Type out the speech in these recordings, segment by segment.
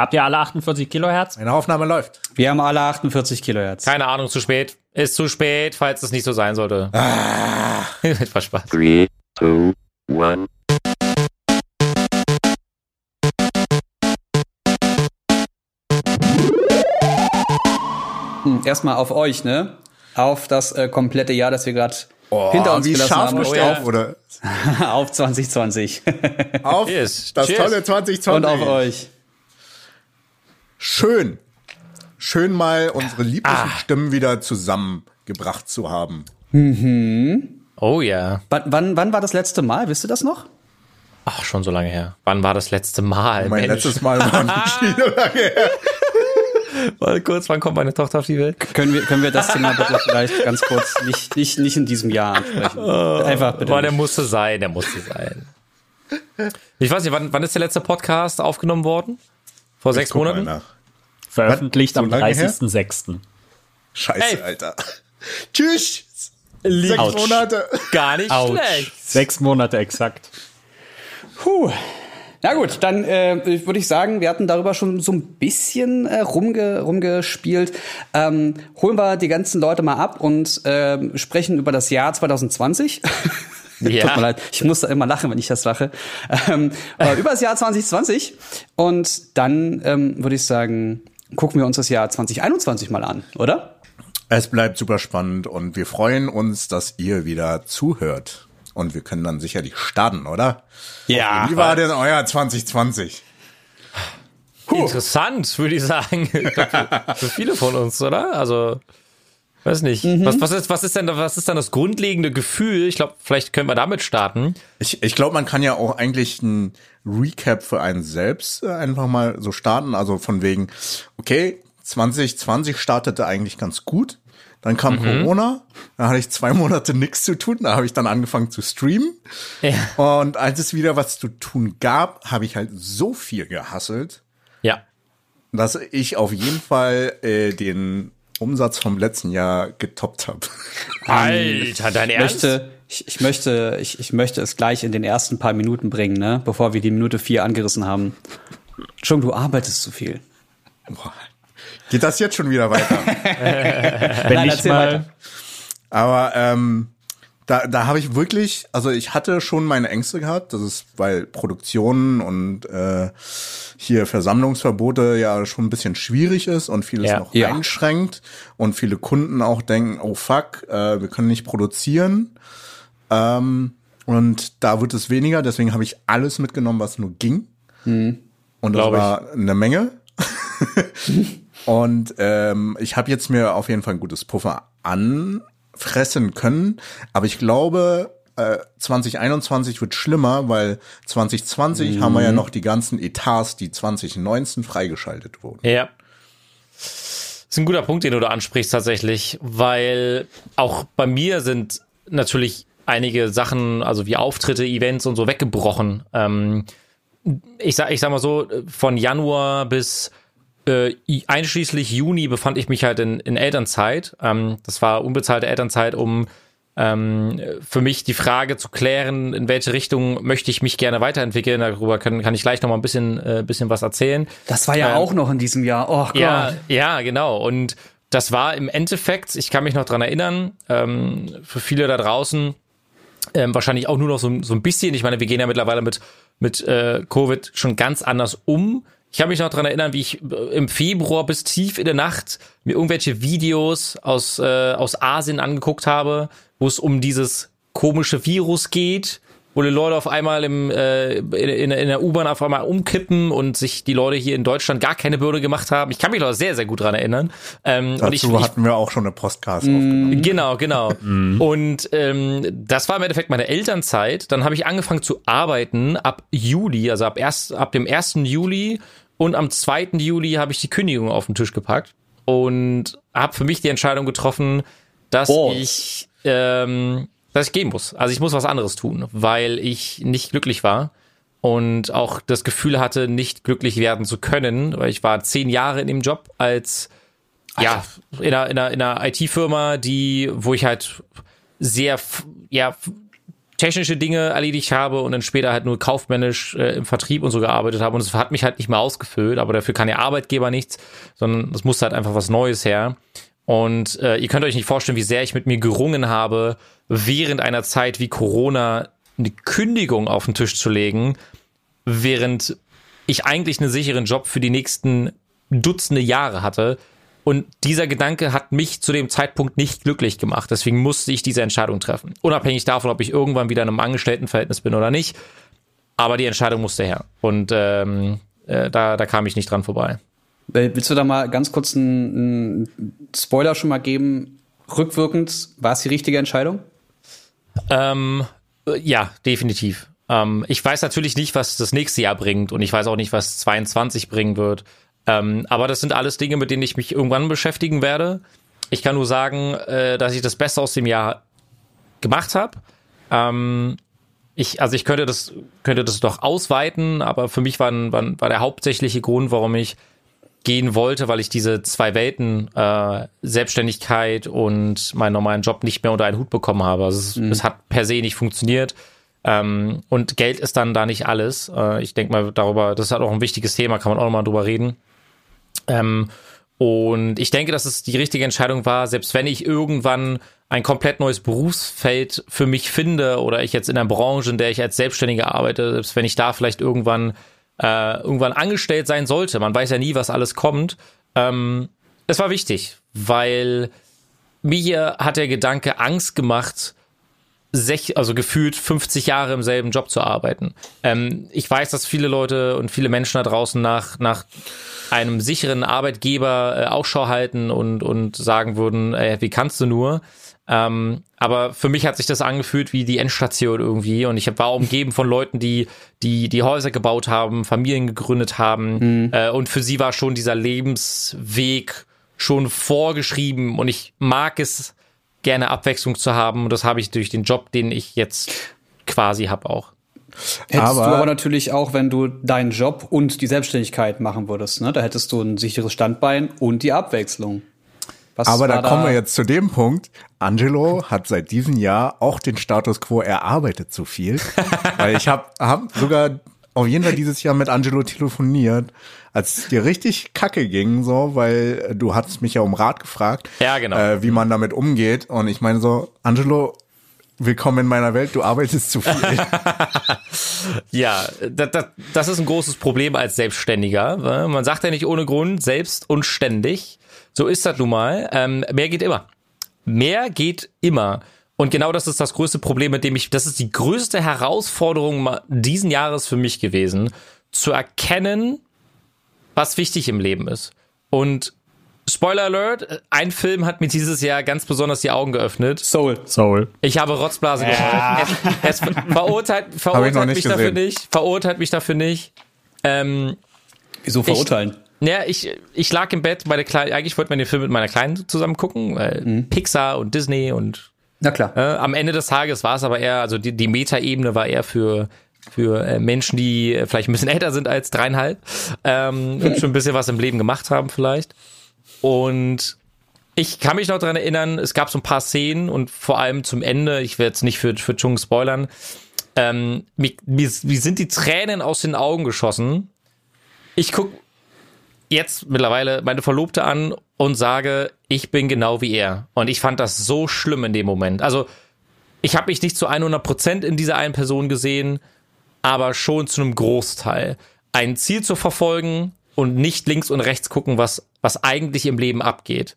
Habt ihr alle 48 Kilohertz? Eine Aufnahme läuft. Wir haben alle 48 Kilohertz. Keine Ahnung, zu spät. Ist zu spät, falls es nicht so sein sollte. Ah. Etwas Spaß. Three, two, one. Hm, Erstmal auf euch, ne? Auf das äh, komplette Jahr, das wir gerade hinter uns wie gelassen scharf haben. gestellt ja. wurde. auf 2020. Auf Cheers. das Cheers. tolle 2020. Und auf euch. Schön. Schön mal unsere lieblichen Ah. Stimmen wieder zusammengebracht zu haben. Oh ja. Wann, wann, wann war das letzte Mal? Wisst ihr das noch? Ach, schon so lange her. Wann war das letzte Mal? Mein Mensch. letztes Mal war nicht so lange her. Mal kurz, wann kommt meine Tochter auf die Welt? Können wir, können wir das Thema bitte vielleicht ganz kurz nicht, nicht, nicht in diesem Jahr ansprechen? Einfach bitte. Boah, der musste sein, der musste sein. Ich weiß nicht, wann, wann ist der letzte Podcast aufgenommen worden? Vor sechs Guck mal Monaten? nach. Veröffentlicht So her? 30.06. Scheiße, Ey. Alter. Tschüss. Sechs Autsch. Monate. Gar nicht Autsch. schlecht. Sechs Monate exakt. Puh. Na gut, dann äh, würde ich sagen, wir hatten darüber schon so ein bisschen äh, rumge rumgespielt. Ähm, holen wir die ganzen Leute mal ab und ähm, sprechen über das Jahr 2020. Ja. Tut mir leid, ich muss da immer lachen, wenn ich das lache. Ähm, äh, über das Jahr 2020. Und dann ähm, würde ich sagen, gucken wir uns das Jahr 2021 mal an, oder? Es bleibt super spannend und wir freuen uns, dass ihr wieder zuhört. Und wir können dann sicherlich starten, oder? Ja. Wie war denn euer 2020? Interessant, würde ich sagen. Für viele von uns, oder? Also, weiß nicht. Was, was, ist, was, ist denn, was ist dann das grundlegende Gefühl? Ich glaube, vielleicht können wir damit starten. Ich, ich glaube, man kann ja auch eigentlich ein Recap für einen selbst äh, einfach mal so starten. Also von wegen, okay, 2020 startete eigentlich ganz gut. Dann kam Corona, da hatte ich zwei Monate nichts zu tun, da habe ich dann angefangen zu streamen. Ja. Und als es wieder was zu tun gab, habe ich halt so viel gehasselt, Ja. dass ich auf jeden Fall äh, den Umsatz vom letzten Jahr getoppt habe. Alter, dein Ich Ernst? möchte, ich, ich möchte, ich, ich möchte es gleich in den ersten paar Minuten bringen, ne? Bevor wir die Minute vier angerissen haben. Entschuldigung, du arbeitest zu viel. Boah. Geht das jetzt schon wieder weiter? Wenn Nein, ich erzähl mal, weiter. Aber ähm, da, da habe ich wirklich, also ich hatte schon meine Ängste gehabt, das ist, weil Produktionen und äh, hier Versammlungsverbote ja schon ein bisschen schwierig ist und vieles Ja. noch Ja. einschränkt und viele Kunden auch denken, oh fuck, äh, wir können nicht produzieren. Ähm, und da wird es weniger, deswegen habe ich alles mitgenommen, was nur ging. Und das Glaub ich. war eine Menge. Und ähm, ich habe jetzt mir auf jeden Fall ein gutes Puffer anfressen können. Aber ich glaube, äh, 2021 wird schlimmer, weil 2020 haben wir ja noch die ganzen Etats, die 2019 freigeschaltet wurden. Ja. Das ist ein guter Punkt, den du da ansprichst tatsächlich, weil auch bei mir sind natürlich einige Sachen, also wie Auftritte, Events und so weggebrochen. Ähm, ich sag, ich sag mal so, von Januar bis äh, einschließlich Juni befand ich mich halt in, in Elternzeit. Ähm, das war unbezahlte Elternzeit, um ähm, für mich die Frage zu klären, in welche Richtung möchte ich mich gerne weiterentwickeln. Darüber kann, kann ich gleich noch mal ein bisschen, äh, bisschen was erzählen. Das war ja Ähm, auch noch in diesem Jahr. Oh Gott. Ja, ja, genau. Und das war im Endeffekt, ich kann mich noch dran erinnern, ähm, für viele da draußen, ähm, wahrscheinlich auch nur noch so, so ein bisschen. Ich meine, wir gehen ja mittlerweile mit, mit äh, Covid schon ganz anders um. Ich kann mich noch dran erinnern, wie ich äh, im Februar bis tief in der Nacht mir irgendwelche Videos aus, äh, aus Asien angeguckt habe, wo es um dieses komische Virus geht, wo die Leute auf einmal im, äh, in, in, in der U-Bahn auf einmal umkippen und sich die Leute hier in Deutschland gar keine Bürde gemacht haben. Ich kann mich noch sehr, sehr gut dran erinnern. Ähm, und ich, Dazu ich, hatten wir auch schon eine Podcast aufgenommen. Genau, genau. Und ähm, das war im Endeffekt meine Elternzeit. Dann habe ich angefangen zu arbeiten ab Juli, also ab, erst, ab dem 1. Juli und am 2. Juli habe ich die Kündigung auf den Tisch gepackt und habe für mich die Entscheidung getroffen, dass Oh. ich ähm, dass ich gehen muss. Also ich muss was anderes tun, weil ich nicht glücklich war und auch das Gefühl hatte, nicht glücklich werden zu können, weil ich war zehn Jahre in dem Job als ja, in einer, in einer, in einer IT-Firma, die, wo ich halt sehr, ja, technische Dinge erledigt habe und dann später halt nur kaufmännisch äh, im Vertrieb und so gearbeitet habe und es hat mich halt nicht mehr ausgefüllt, aber dafür kann der Arbeitgeber nichts, sondern es musste halt einfach was Neues her. Und äh, ihr könnt euch nicht vorstellen, wie sehr ich mit mir gerungen habe, während einer Zeit wie Corona eine Kündigung auf den Tisch zu legen, während ich eigentlich einen sicheren Job für die nächsten Dutzende Jahre hatte. Und dieser Gedanke hat mich zu dem Zeitpunkt nicht glücklich gemacht. Deswegen musste ich diese Entscheidung treffen. Unabhängig davon, ob ich irgendwann wieder in einem Angestelltenverhältnis bin oder nicht. Aber die Entscheidung musste her. Und ähm, äh, da, da kam ich nicht dran vorbei. Willst du da mal ganz kurz einen, einen Spoiler schon mal geben? Rückwirkend, war es die richtige Entscheidung? Ähm, äh, ja, definitiv. Ähm, ich weiß natürlich nicht, was das nächste Jahr bringt und ich weiß auch nicht, was 22 bringen wird. Ähm, aber das sind alles Dinge, mit denen ich mich irgendwann beschäftigen werde. Ich kann nur sagen, äh, dass ich das Beste aus dem Jahr gemacht habe. Ähm, ich, also ich könnte das, könnte das doch ausweiten, aber für mich war, war, war der hauptsächliche Grund, warum ich gehen wollte, weil ich diese zwei Welten, äh, Selbstständigkeit und meinen normalen Job nicht mehr unter einen Hut bekommen habe. Also es, mhm. es hat per se nicht funktioniert. Ähm, und Geld ist dann da nicht alles. Äh, ich denke mal darüber, das ist halt auch ein wichtiges Thema, kann man auch nochmal drüber reden. Ähm, und ich denke, dass es die richtige Entscheidung war, selbst wenn ich irgendwann ein komplett neues Berufsfeld für mich finde oder ich jetzt in einer Branche, in der ich als Selbstständiger arbeite, selbst wenn ich da vielleicht irgendwann äh, irgendwann angestellt sein sollte, man weiß ja nie, was alles kommt. Ähm, es war wichtig, weil mir hat der Gedanke Angst gemacht, sech, also gefühlt 50 Jahre im selben Job zu arbeiten. Ähm, ich weiß, dass viele Leute und viele Menschen da draußen nach, nach einem sicheren Arbeitgeber äh, Ausschau halten und, und sagen würden, äh, wie kannst du nur? Ähm, aber für mich hat sich das angefühlt wie die Endstation irgendwie und ich war umgeben von Leuten, die die die Häuser gebaut haben, Familien gegründet haben mhm. äh, und für sie war schon dieser Lebensweg schon vorgeschrieben und ich mag es gerne Abwechslung zu haben und das habe ich durch den Job, den ich jetzt quasi habe auch. Hättest aber, du aber natürlich auch, wenn du deinen Job und die Selbstständigkeit machen würdest, ne? Da hättest du ein sicheres Standbein und die Abwechslung. Was aber da kommen wir jetzt zu dem Punkt. Angelo hat seit diesem Jahr auch den Status quo erarbeitet zu viel. Weil ich habe hab sogar auf jeden Fall dieses Jahr mit Angelo telefoniert, als es dir richtig kacke ging, so, weil du hattest mich ja um Rat gefragt, ja, genau. äh, wie man damit umgeht. Und ich meine so, Angelo, willkommen in meiner Welt, du arbeitest zu viel. ja, das, das, das ist ein großes Problem als Selbstständiger. Man sagt ja nicht ohne Grund selbst und ständig. So ist das nun mal. Ähm, mehr geht immer. Mehr geht immer. Und genau das ist das größte Problem, mit dem ich, das ist die größte Herausforderung diesen Jahres für mich gewesen, zu erkennen, was wichtig im Leben ist. Und Spoiler Alert, ein Film hat mir dieses Jahr ganz besonders die Augen geöffnet. Soul. Soul. Ich habe Rotzblase ja. Es, es verurteilt, verurteilt mich gesehen. dafür nicht. Verurteilt mich dafür nicht. Ähm, Wieso verurteilen? Ich, ja, ich, ich lag im Bett, meine Kleine, eigentlich wollte man den Film mit meiner Kleinen zusammen gucken, weil mhm. Pixar und Disney und Na klar. Äh, am Ende des Tages war es aber eher, also die, die Meta-Ebene war eher für für äh, Menschen, die äh, vielleicht ein bisschen älter sind als dreieinhalb ähm, und schon ein bisschen was im Leben gemacht haben vielleicht. Und ich kann mich noch dran erinnern, es gab so ein paar Szenen und vor allem zum Ende, ich werde jetzt nicht für, für Chung spoilern, ähm, mir, mir, mir sind die Tränen aus den Augen geschossen. Ich guck jetzt mittlerweile meine Verlobte an und sage, ich bin genau wie er. Und ich fand das so schlimm in dem Moment. Also, ich habe mich nicht zu 100% in dieser einen Person gesehen, aber schon zu einem Großteil. Ein Ziel zu verfolgen, und nicht links und rechts gucken, was, was eigentlich im Leben abgeht.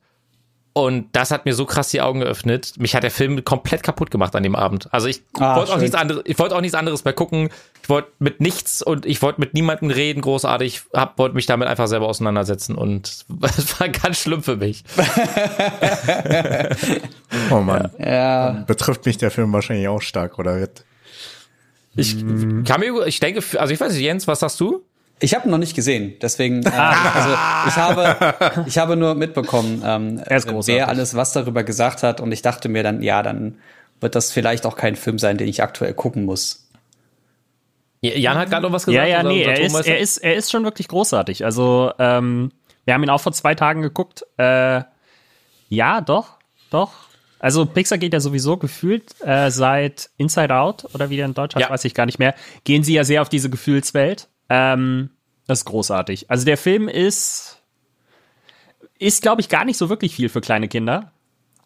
Und das hat mir so krass die Augen geöffnet. Mich hat der Film komplett kaputt gemacht an dem Abend. Also ich ah, wollte auch nichts anderes, ich wollte auch nichts anderes mehr gucken. Ich wollte mit nichts und ich wollte mit niemandem reden, großartig. Hab, wollte mich damit einfach selber auseinandersetzen und es war ganz schlimm für mich. oh Mann. Ja. Betrifft mich der Film wahrscheinlich auch stark, oder? Ich kann mir, ich denke, also ich weiß nicht, Jens, was sagst du? Ich habe noch nicht gesehen, deswegen. Äh, also ich habe, ich habe nur mitbekommen, ähm, wer alles was darüber gesagt hat, und ich dachte mir dann, ja, dann wird das vielleicht auch kein Film sein, den ich aktuell gucken muss. Jan hat gerade noch was gesagt. Ja, ja, nee, er ist, er ist, er ist schon wirklich großartig. Also ähm, wir haben ihn auch vor zwei Tagen geguckt. Äh, ja, doch, doch. Also Pixar geht ja sowieso gefühlt äh, seit Inside Out oder wie der in Deutschland, Ja. weiß ich gar nicht mehr, gehen sie ja sehr auf diese Gefühlswelt. Ähm, das ist großartig. Also der Film ist, ist glaube ich, gar nicht so wirklich viel für kleine Kinder.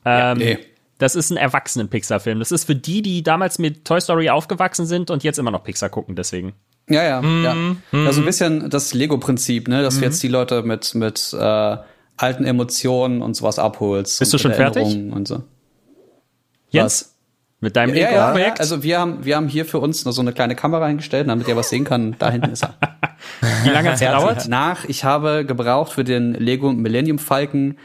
Ähm, nee. Das ist ein Erwachsenen-Pixar-Film. Das ist für die, die damals mit Toy Story aufgewachsen sind und jetzt immer noch Pixar gucken, deswegen. Ja, ja, ja. Mhm. Also ein bisschen das Lego-Prinzip, ne, dass du jetzt die Leute mit, mit äh, alten Emotionen und sowas abholst. Bist und du schon fertig? Und so. Jens, mit deinem Ja, Lego-Projekt? also wir haben, wir haben hier für uns nur so eine kleine Kamera eingestellt, damit ihr was sehen kann. Da hinten ist er. wie lange hat's gedauert? Nach, ich habe gebraucht für den Lego Millennium Falcon,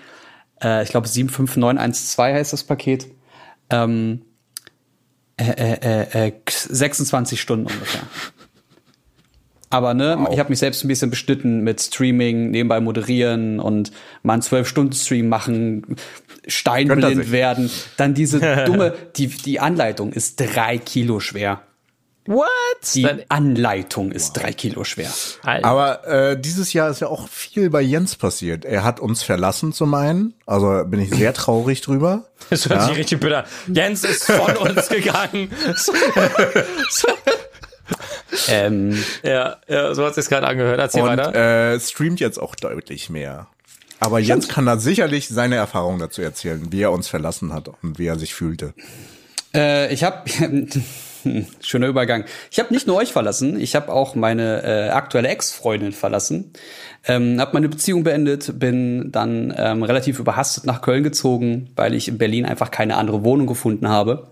äh, ich glaube 75912 heißt das Paket, ähm, äh, äh, äh, 26 Stunden ungefähr. Aber ne, ich habe mich selbst ein bisschen beschnitten mit Streaming, nebenbei moderieren und mal einen 12-Stunden-Stream machen, steinblind werden. Dann diese dumme, die, die Anleitung ist drei Kilo schwer. What? Die Dann, Anleitung ist drei Kilo schwer. Alter. Aber äh, dieses Jahr ist ja auch viel bei Jens passiert. Er hat uns verlassen zum einen, also bin ich sehr traurig drüber. Das hört sich richtig bitter. Jens ist von uns gegangen. Ähm, ja, ja, so hat es gerade angehört. Erzähl Und weiter. äh, streamt jetzt auch deutlich mehr. Aber Jens kann da sicherlich seine Erfahrungen dazu erzählen, wie er uns verlassen hat und wie er sich fühlte. Äh, ich habe schöner Übergang. Ich habe nicht nur euch verlassen, ich habe auch meine äh, aktuelle Ex-Freundin verlassen. Ähm, habe meine Beziehung beendet, bin dann ähm, relativ überhastet nach Köln gezogen, weil ich in Berlin einfach keine andere Wohnung gefunden habe.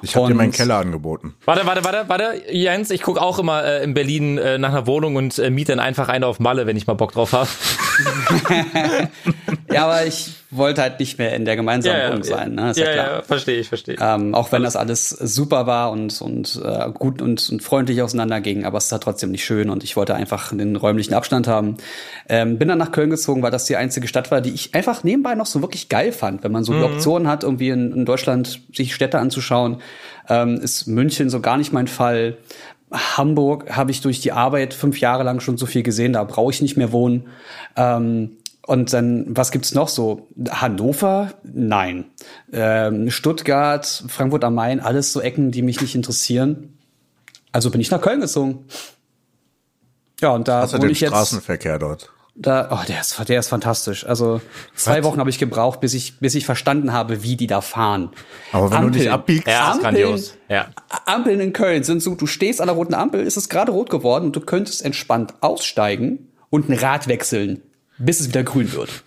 Ich habe dir meinen Keller angeboten. Warte, warte, warte, warte, Jens, ich guck auch immer äh, in Berlin äh, nach einer Wohnung und äh, miete dann einfach eine auf Malle, wenn ich mal Bock drauf habe. Ja, aber ich wollte halt nicht mehr in der gemeinsamen Wohnung sein, ne? Ist ja, ja, klar. ja, verstehe ich, verstehe. Ähm, auch wenn das alles super war und, und äh, gut und, und freundlich auseinanderging, aber es war trotzdem nicht schön und ich wollte einfach den räumlichen Abstand haben. Ähm, bin dann nach Köln gezogen, weil das die einzige Stadt war, die ich einfach nebenbei noch so wirklich geil fand. Wenn man so die Option hat, irgendwie in, in Deutschland sich Städte anzuschauen, ähm, ist München so gar nicht mein Fall. Hamburg habe ich durch die Arbeit fünf Jahre lang schon so viel gesehen, da brauche ich nicht mehr wohnen. Ähm, und dann, was gibt's noch so? Hannover? Nein. Ähm, Stuttgart, Frankfurt am Main, alles so Ecken, die mich nicht interessieren. Also bin ich nach Köln gezogen. Ja, und da wohne ich jetzt. Straßenverkehr dort. Da, oh, der ist, der ist fantastisch. Also zwei Wochen habe ich gebraucht, bis ich, bis ich verstanden habe, wie die da fahren. Aber wenn du dich abbiegst, ja, ist Ampeln- grandios. Ja. Ampeln in Köln sind so, du stehst an der roten Ampel, ist es gerade rot geworden und du könntest entspannt aussteigen und ein Rad wechseln, bis es wieder grün wird.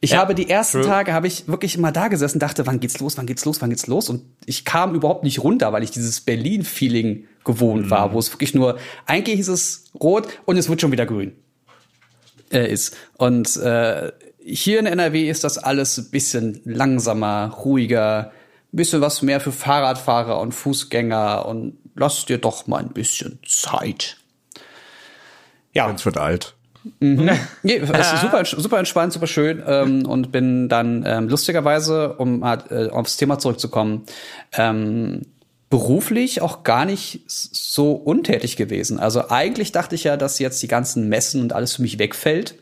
Ich Ja, habe die ersten true. Tage habe ich wirklich immer da gesessen, dachte, wann geht's los, wann geht's los, wann geht's los und ich kam überhaupt nicht runter, weil ich dieses Berlin-Feeling gewohnt war, wo es wirklich nur eigentlich ist es rot und es wird schon wieder grün äh, ist. Und äh, hier in NRW ist das alles ein bisschen langsamer, ruhiger, ein bisschen was mehr für Fahrradfahrer und Fußgänger und lass dir doch mal ein bisschen Zeit. Ja, es wird alt. Nee, es ist super, super entspannt, super schön ähm, und bin dann ähm, lustigerweise, um halt, äh, aufs Thema zurückzukommen, ähm, beruflich auch gar nicht so untätig gewesen. Also eigentlich dachte ich ja, dass jetzt die ganzen Messen und alles für mich wegfällt,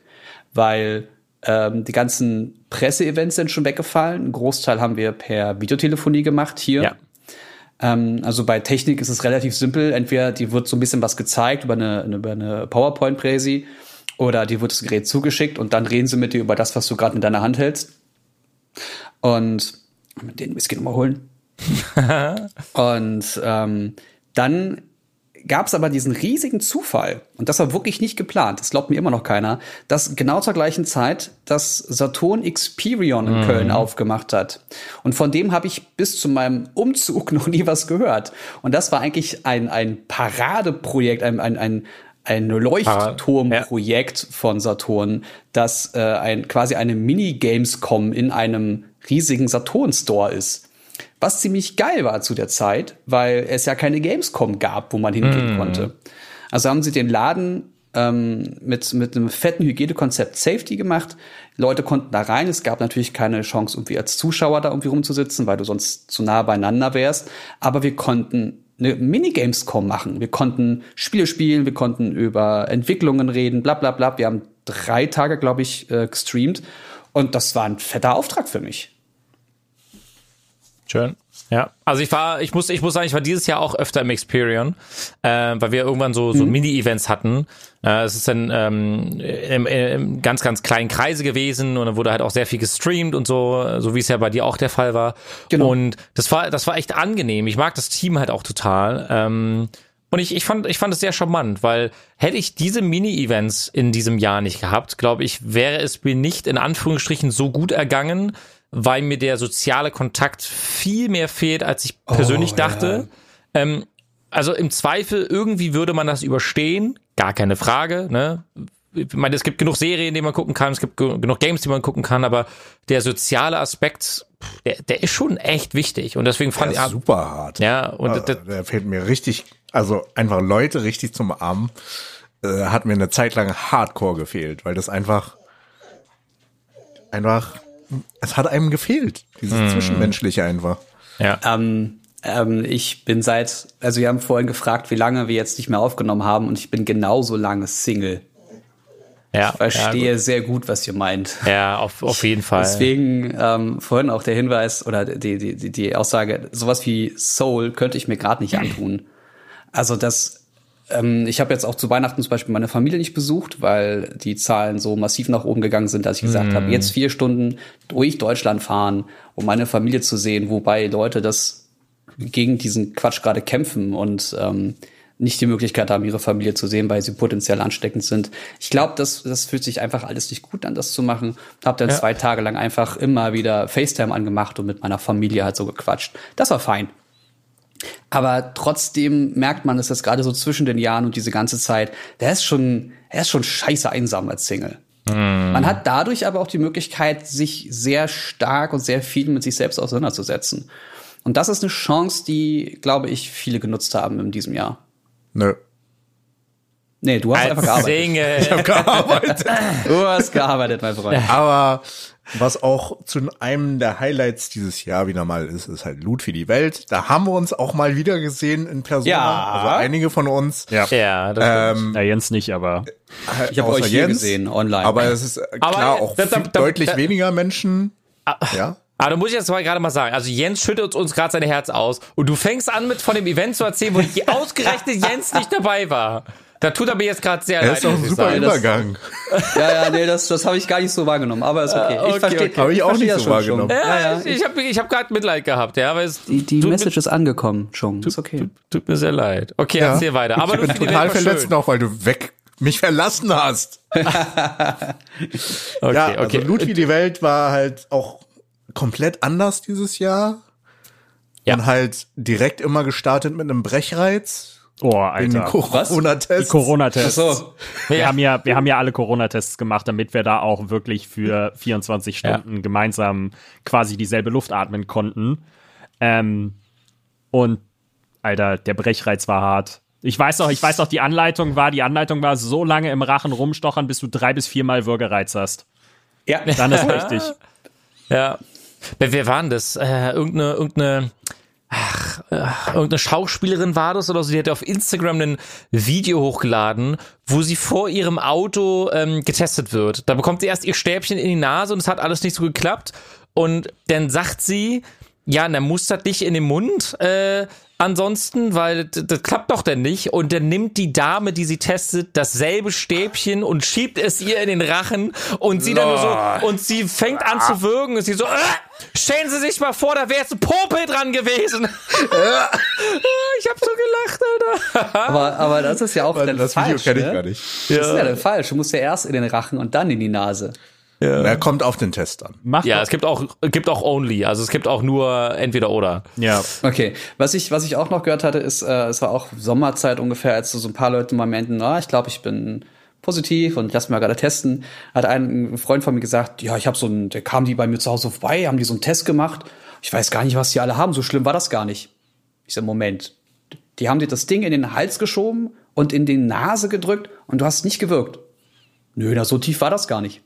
weil ähm, die ganzen Presseevents sind schon weggefallen. Ein Großteil haben wir per Videotelefonie gemacht hier. Ja. Ähm, also bei Technik ist es relativ simpel. Entweder die wird so ein bisschen was gezeigt über eine, über eine PowerPoint-Präsi oder dir wird das Gerät zugeschickt und dann reden sie mit dir über das, was du gerade in deiner Hand hältst. Und den Whisky nochmal holen. und ähm, dann gab es aber diesen riesigen Zufall, und das war wirklich nicht geplant, das glaubt mir immer noch keiner, dass genau zur gleichen Zeit das Saturn Xperion in Köln aufgemacht hat. Und von dem habe ich bis zu meinem Umzug noch nie was gehört. Und das war eigentlich ein, ein Paradeprojekt, ein, ein, ein, ein Leuchtturmprojekt von Saturn, das äh, ein, quasi eine Mini-Gamescom in einem riesigen Saturn-Store ist. Was ziemlich geil war zu der Zeit, weil es ja keine Gamescom gab, wo man hingehen konnte. Also haben sie den Laden ähm, mit, mit einem fetten Hygienekonzept Safety gemacht. Leute konnten da rein. Es gab natürlich keine Chance, irgendwie als Zuschauer da irgendwie rumzusitzen, weil du sonst zu nah beieinander wärst. Aber wir konnten eine Minigamescom machen. Wir konnten Spiele spielen, wir konnten über Entwicklungen reden, bla bla bla. Wir haben drei Tage, glaube ich, äh, gestreamt. Und das war ein fetter Auftrag für mich. Schön. Ja, also ich war, ich muss, ich muss sagen, ich war dieses Jahr auch öfter im Experion, äh, weil wir irgendwann so, so Mini-Events hatten. Äh, es ist dann ähm, im, im ganz, ganz kleinen Kreise gewesen und dann wurde halt auch sehr viel gestreamt und so, so wie es ja bei dir auch der Fall war. Genau. Und das war, das war echt angenehm. Ich mag das Team halt auch total. Ähm, und ich, ich fand, ich fand es sehr charmant, weil hätte ich diese Mini-Events in diesem Jahr nicht gehabt, glaube ich, wäre es mir nicht in Anführungsstrichen so gut ergangen, weil mir der soziale Kontakt viel mehr fehlt, als ich persönlich dachte. Ähm, also im Zweifel irgendwie würde man das überstehen, gar keine Frage. Ne? Ich meine, es gibt genug Serien, die man gucken kann, es gibt ge- genug Games, die man gucken kann, aber der soziale Aspekt, der, der ist schon echt wichtig und deswegen fand Der ich ist super hart. ja und Also, das, der fehlt mir richtig, also einfach Leute richtig zum Armen, äh, hat mir eine Zeit lang hardcore gefehlt, weil das einfach, einfach, es hat einem gefehlt. Dieses Hm. Zwischenmenschliche einfach. ja. Ähm, ähm, ich bin seit, also wir haben vorhin gefragt, wie lange wir jetzt nicht mehr aufgenommen haben und ich bin genauso lange Single. ja, Verstehe sehr gut, was ihr meint. Ja, ja auf, auf jeden Fall. Deswegen ähm, vorhin auch der Hinweis oder die, die, die, die Aussage, sowas wie Soul könnte ich mir gerade nicht antun. Also das, ähm, ich habe jetzt auch zu Weihnachten zum Beispiel meine Familie nicht besucht, weil die Zahlen so massiv nach oben gegangen sind, dass ich gesagt habe, jetzt vier Stunden durch Deutschland fahren, um meine Familie zu sehen, wobei Leute das gegen diesen Quatsch gerade kämpfen und ähm, nicht die Möglichkeit haben, ihre Familie zu sehen, weil sie potenziell ansteckend sind. Ich glaube, das, das fühlt sich einfach alles nicht gut an, das zu machen. Hab dann Ja. zwei Tage lang einfach immer wieder FaceTime angemacht und mit meiner Familie halt so gequatscht. Das war fein. Aber trotzdem merkt man es jetzt gerade so zwischen den Jahren und diese ganze Zeit, der ist schon, er ist schon scheiße einsam als Single. Man hat dadurch aber auch die Möglichkeit, sich sehr stark und sehr viel mit sich selbst auseinanderzusetzen. Und das ist eine Chance, die, glaube ich, viele genutzt haben in diesem Jahr. Nö. Nee, du hast einfach gearbeitet. Single. gearbeitet. Du hast gearbeitet, mein Freund. Aber was auch zu einem der Highlights dieses Jahr wieder mal ist, ist halt Loot für die Welt. Da haben wir uns auch mal wieder gesehen in Person. Ja. Also einige von uns. Ja. Ja, das Ähm, Ja, Jens nicht, aber Ich habe euch hier gesehen, online. Aber es ist äh, Aber, klar auch da- da- viel, da- deutlich da- weniger Menschen. Ja. Aber da muss ich jetzt mal gerade mal sagen, also Jens schüttet uns gerade sein Herz aus und du fängst an mit von dem Event zu erzählen, wo die ausgerechnet Jens nicht dabei war. Da tut er mir jetzt gerade sehr Er leid. ist doch ein super sagen. das- Übergang. ja, ja, nee, das, das habe ich gar nicht so wahrgenommen. Aber ist okay. okay, Ich verstehe. okay. Hab ich auch nicht das so schon. wahrgenommen. Ja, ja. Ich, ich habe ich hab gerade Mitleid gehabt, ja, aber es Die, die tut, Message ist angekommen, schon. Ist okay. mir, tut mir sehr leid. Okay, Ja. erzähl weiter. Aber ich du bin total verletzt schön. noch, weil du weg mich verlassen hast. Okay, ja, okay. also Loot wie die Welt war halt auch komplett anders dieses Jahr. Ja. Und halt direkt immer gestartet mit einem Brechreiz. Oh, Alter. Corona-Tests. Corona-Tests. So. Wir Ja. haben ja, wir haben ja alle Corona-Tests gemacht, damit wir da auch wirklich für 24 Stunden gemeinsam quasi dieselbe Luft atmen konnten. Ähm, und Alter, der Brechreiz war hart. Ich weiß noch, ich weiß noch, die Anleitung war, die Anleitung war so lange im Rachen rumstochern, bis du drei bis viermal Würgereiz hast. Ja. Dann ist richtig. Ja. Wer, wer war denn das? Äh, irgendeine, irgendeine, ach, ach, irgendeine Schauspielerin war das oder so, die hat auf Instagram ein Video hochgeladen, wo sie vor ihrem Auto ähm, getestet wird. Da bekommt sie erst ihr Stäbchen in die Nase und es hat alles nicht so geklappt. Und dann sagt sie, ja, dann mustert dich in den Mund, äh, ansonsten, weil das, das klappt doch denn nicht. Und dann nimmt die Dame, die sie testet, dasselbe Stäbchen und schiebt es ihr in den Rachen und sie dann nur so, und sie fängt an zu würgen und sie so, äh, stellen Sie sich mal vor, da wäre jetzt ein Popel dran gewesen. ich hab so gelacht, Alter. Aber, aber das ist ja auch dann Das Video falsch. kenne ich ne? gar nicht. Das ist ja dann falsch. Du musst ja erst in den Rachen und dann in die Nase. Er kommt auf den Test an. Mach Ja, doch. es gibt auch, gibt auch Only, also es gibt auch nur entweder oder. ja. Okay, was ich, was ich auch noch gehört hatte, ist, äh, es war auch Sommerzeit ungefähr, als so so ein paar Leute mal meinten, ah, ich glaube, ich bin positiv und lass mal gerade testen. Hat ein Freund von mir gesagt, ja, ich habe so ein, der kam die bei mir zu Hause vorbei, haben die so einen Test gemacht. Ich weiß gar nicht, was die alle haben. So schlimm war das gar nicht. Ich sag, Moment, die haben dir das Ding in den Hals geschoben und in die Nase gedrückt und du hast nicht gewirkt. Nö, na, so tief war das gar nicht.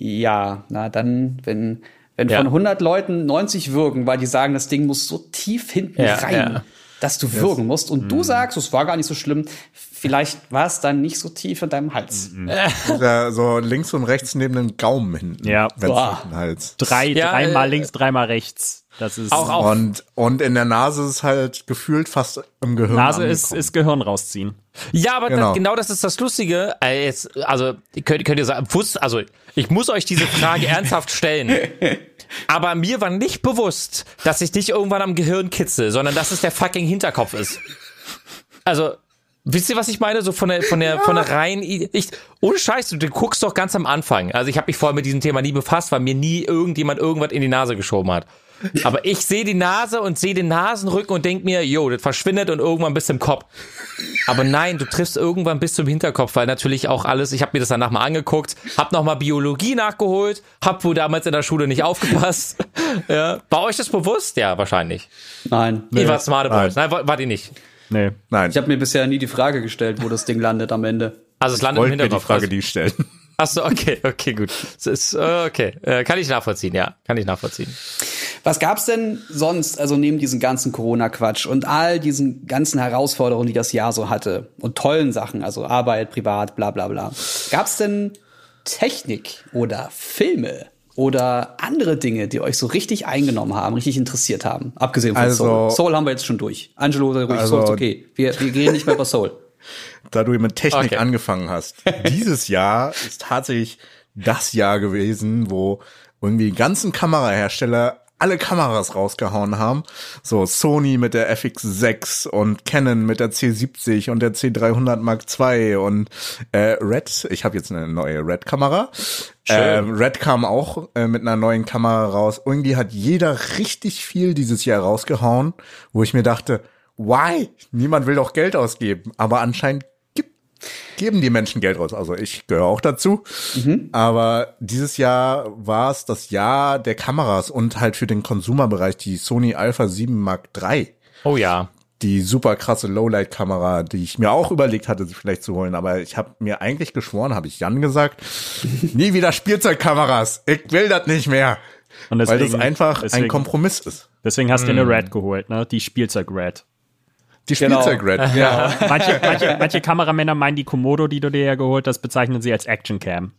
Ja, na dann, wenn, wenn Ja. von 100 Leuten 90 würgen, weil die sagen, das Ding muss so tief hinten Ja, rein, ja. dass du würgen musst und Mhm. du sagst, es war gar nicht so schlimm, vielleicht war es dann nicht so tief in deinem Hals. Mhm. Ja, so links und rechts neben dem Gaumen hinten. Ja. Den Hals. Drei, Ja, dreimal äh, links, dreimal rechts. Das ist Auch, auch. Und, und in der Nase ist halt gefühlt fast im Gehirn. Nase ist, angekommen. ist Gehirn rausziehen. Ja, aber Genau. genau. genau das ist das Lustige. Äh, also könnt, könnt ihr sagen, wusst, also ich muss euch diese Frage ernsthaft stellen. Aber mir war nicht bewusst, dass ich nicht irgendwann am Gehirn kitzel, sondern dass es der fucking Hinterkopf ist. Also, wisst ihr, was ich meine? So von der, von der, von der rein, ich, ohne Scheiß, du, du guckst doch ganz am Anfang. Also ich habe mich vorher mit diesem Thema nie befasst, weil mir nie irgendjemand irgendwas in die Nase geschoben hat. Aber ich sehe die Nase und sehe den Nasenrücken und denk mir, yo, das verschwindet und irgendwann bis zum Kopf. Aber nein, du triffst irgendwann bis zum Hinterkopf, weil natürlich auch alles, ich habe mir das danach mal angeguckt, hab nochmal Biologie nachgeholt, hab wohl damals in der Schule nicht aufgepasst. ja. War euch das bewusst? Ja, wahrscheinlich. Nein. Ihr wart smarte Boys. Nein, war, wart ihr nicht. Nee. Nein, Ich habe mir bisher nie die Frage gestellt, wo das Ding landet am Ende. Also es landet im wollte mir die Hinterkopf. Frage die stellen. Ach so, okay, okay, gut. Das ist, okay, äh, kann ich nachvollziehen, ja, kann ich nachvollziehen. Was gab's denn sonst, also neben diesem ganzen Corona-Quatsch und all diesen ganzen Herausforderungen, die das Jahr so hatte und tollen Sachen, also Arbeit, privat, bla bla bla. Gab's denn Technik oder Filme oder andere Dinge, die euch so richtig eingenommen haben, richtig interessiert haben? Abgesehen von Also- Soul. Soul haben wir jetzt schon durch. Angelo, ruhig, Also- Soul ist okay. Wir, wir gehen nicht mehr über Soul. Da du mit Technik Okay. angefangen hast. Dieses Jahr ist tatsächlich das Jahr gewesen, wo irgendwie die ganzen Kamerahersteller alle Kameras rausgehauen haben. So Sony mit der FX6 und Canon mit der C70 und der C300 Mark II und äh, Red. Ich habe jetzt eine neue Red-Kamera. Ähm, Red kam auch äh, mit einer neuen Kamera raus. Irgendwie hat jeder richtig viel dieses Jahr rausgehauen, wo ich mir dachte, why? Niemand will doch Geld ausgeben. Aber anscheinend gibt, geben die Menschen Geld raus. Also ich gehöre auch dazu. Aber dieses Jahr war es das Jahr der Kameras und halt für den Konsumerbereich die Sony Alpha 7 Mark III. Oh ja. Die super krasse Lowlight-Kamera, die ich mir auch überlegt hatte, sie vielleicht zu holen. Aber ich habe mir eigentlich geschworen, habe ich Jan gesagt, nie wieder Spielzeugkameras. Ich will das nicht mehr. Und weil deswegen, das einfach deswegen, ein Kompromiss ist. Deswegen hast du eine Red geholt, ne? Die Spielzeug-Red. Die Genau. Spielzeug-Red. Ja. Manche, manche, manche Kameramänner meinen die Komodo, die du dir ja geholt hast, bezeichnen sie als Action Cam.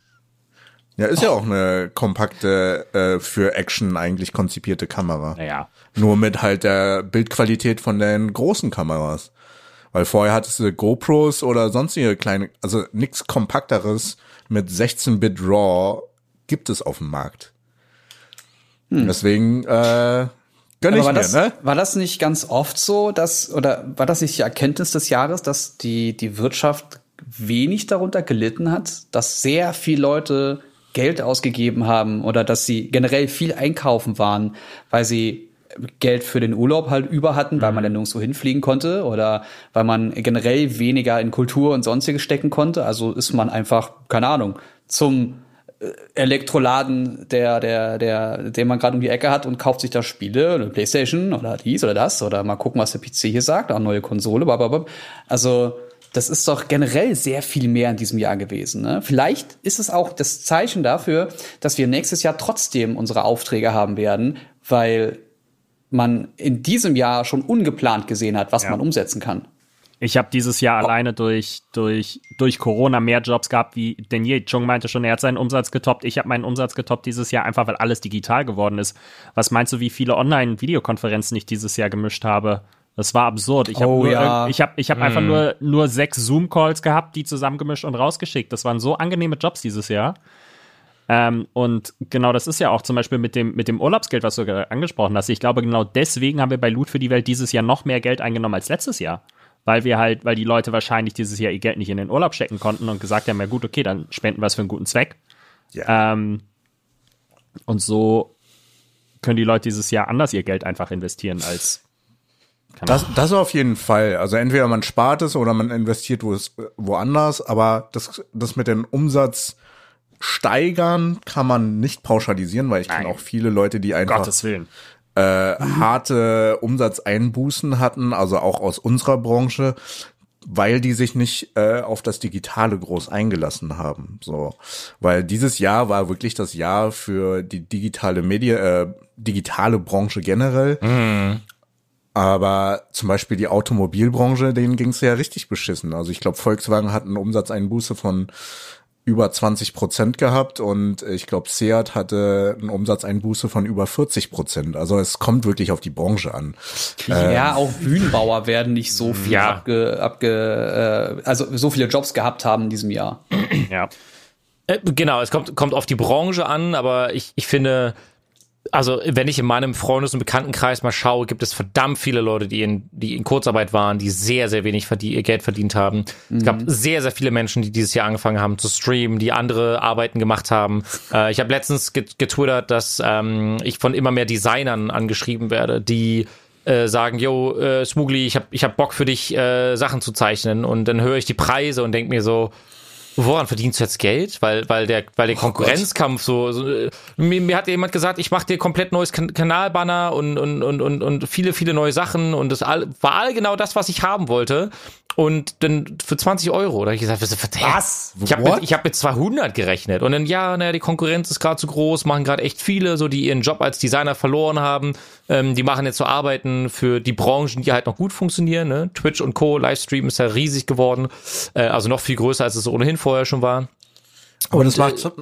ja, ist ja auch eine kompakte, äh, für Action eigentlich konzipierte Kamera. Naja. Nur mit halt der Bildqualität von den großen Kameras. Weil vorher hattest du GoPros oder sonstige kleine, also nichts kompakteres mit 16-Bit RAW gibt es auf dem Markt. Deswegen äh, gönn ich war mir, das, ne? war das nicht ganz oft so, dass, oder war das nicht die Erkenntnis des Jahres, dass die, die Wirtschaft wenig darunter gelitten hat, dass sehr viele Leute Geld ausgegeben haben oder dass sie generell viel einkaufen waren, weil sie Geld für den Urlaub halt über hatten, weil man dann nirgendwo hinfliegen konnte oder weil man generell weniger in Kultur und sonstiges stecken konnte. Also ist man einfach, keine Ahnung, zum Elektroladen, der, der, der, den man gerade um die Ecke hat und kauft sich da Spiele, eine Playstation oder dies oder das oder mal gucken, was der PC hier sagt, auch neue Konsole, blablabla. Also, das ist doch generell sehr viel mehr in diesem Jahr gewesen. Ne? Vielleicht ist es auch das Zeichen dafür, dass wir nächstes Jahr trotzdem unsere Aufträge haben werden, weil man in diesem Jahr schon ungeplant gesehen hat, was Ja. man umsetzen kann. Ich habe dieses Jahr alleine durch, durch, durch Corona mehr Jobs gehabt wie denn je. Chung meinte schon, er hat seinen Umsatz getoppt. Ich habe meinen Umsatz getoppt dieses Jahr, einfach weil alles digital geworden ist. Was meinst du, wie viele Online-Videokonferenzen ich dieses Jahr gemischt habe? Das war absurd. Ich habe Oh, nur, ja. ich hab, ich hab einfach nur, nur sechs Zoom-Calls gehabt, die zusammengemischt und rausgeschickt. Das waren so angenehme Jobs dieses Jahr. Ähm, und genau das ist ja auch zum Beispiel mit dem, mit dem Urlaubsgeld, was du gerade angesprochen hast. Ich glaube, genau deswegen haben wir bei Loot für die Welt dieses Jahr noch mehr Geld eingenommen als letztes Jahr. Weil wir halt, weil die Leute wahrscheinlich dieses Jahr ihr Geld nicht in den Urlaub stecken konnten und gesagt haben, ja gut, okay, dann spenden wir es für einen guten Zweck. Ja. Ähm, und so können die Leute dieses Jahr anders ihr Geld einfach investieren als Das, das auf jeden Fall. Also entweder man spart es oder man investiert wo es, woanders, aber das, das mit dem Umsatz steigern kann man nicht pauschalisieren, weil ich kenne auch viele Leute, die einfach Gottes Willen. Äh, harte Umsatzeinbußen hatten, also auch aus unserer Branche, weil die sich nicht äh, auf das Digitale groß eingelassen haben. So, weil dieses Jahr war wirklich das Jahr für die digitale Media, äh, digitale Branche generell. Aber zum Beispiel die Automobilbranche, denen ging es ja richtig beschissen. Also ich glaube, Volkswagen hat einen Umsatzeinbuße von über 20 Prozent gehabt und ich glaube, Seat hatte einen Umsatzeinbuße von über 40 Prozent. Also es kommt wirklich auf die Branche an. Ja, auch Bühnenbauer werden nicht so viel Ja. abge, abge äh, also so viele Jobs gehabt haben in diesem Jahr. Ja. Äh, Genau, es kommt, kommt auf die Branche an, aber ich, ich finde, also wenn ich in meinem Freundes- und Bekanntenkreis mal schaue, gibt es verdammt viele Leute, die in, die in Kurzarbeit waren, die sehr, sehr wenig verdien, Geld verdient haben. Es gab sehr, sehr viele Menschen, die dieses Jahr angefangen haben zu streamen, die andere Arbeiten gemacht haben. Äh, ich habe letztens get getwittert, dass ähm, ich von immer mehr Designern angeschrieben werde, die äh, sagen, yo, äh, Smugly, ich hab, ich hab Bock für dich, äh, Sachen zu zeichnen. Und dann höre ich die Preise und denk mir so, woran verdienst du jetzt Geld? Weil, weil der, weil der Konkurrenzkampf so, so äh, mir, mir hat jemand gesagt, ich mache dir komplett neues kan Kanalbanner und, und, und, und, und viele, viele neue Sachen und das all, war all genau das, was ich haben wollte. Und dann für 20 Euro. Da hab ich gesagt, was? Was? Ich habe mit, ich hab mit 200 gerechnet. Und dann, ja, naja, die Konkurrenz ist gerade zu groß, machen gerade echt viele, so die ihren Job als Designer verloren haben. Ähm, die machen jetzt so Arbeiten für die Branchen, die halt noch gut funktionieren. Ne? Twitch und Co. Livestream ist ja riesig geworden. Äh, also noch viel größer, als es ohnehin vorher schon war. Aber das Und, macht. äh,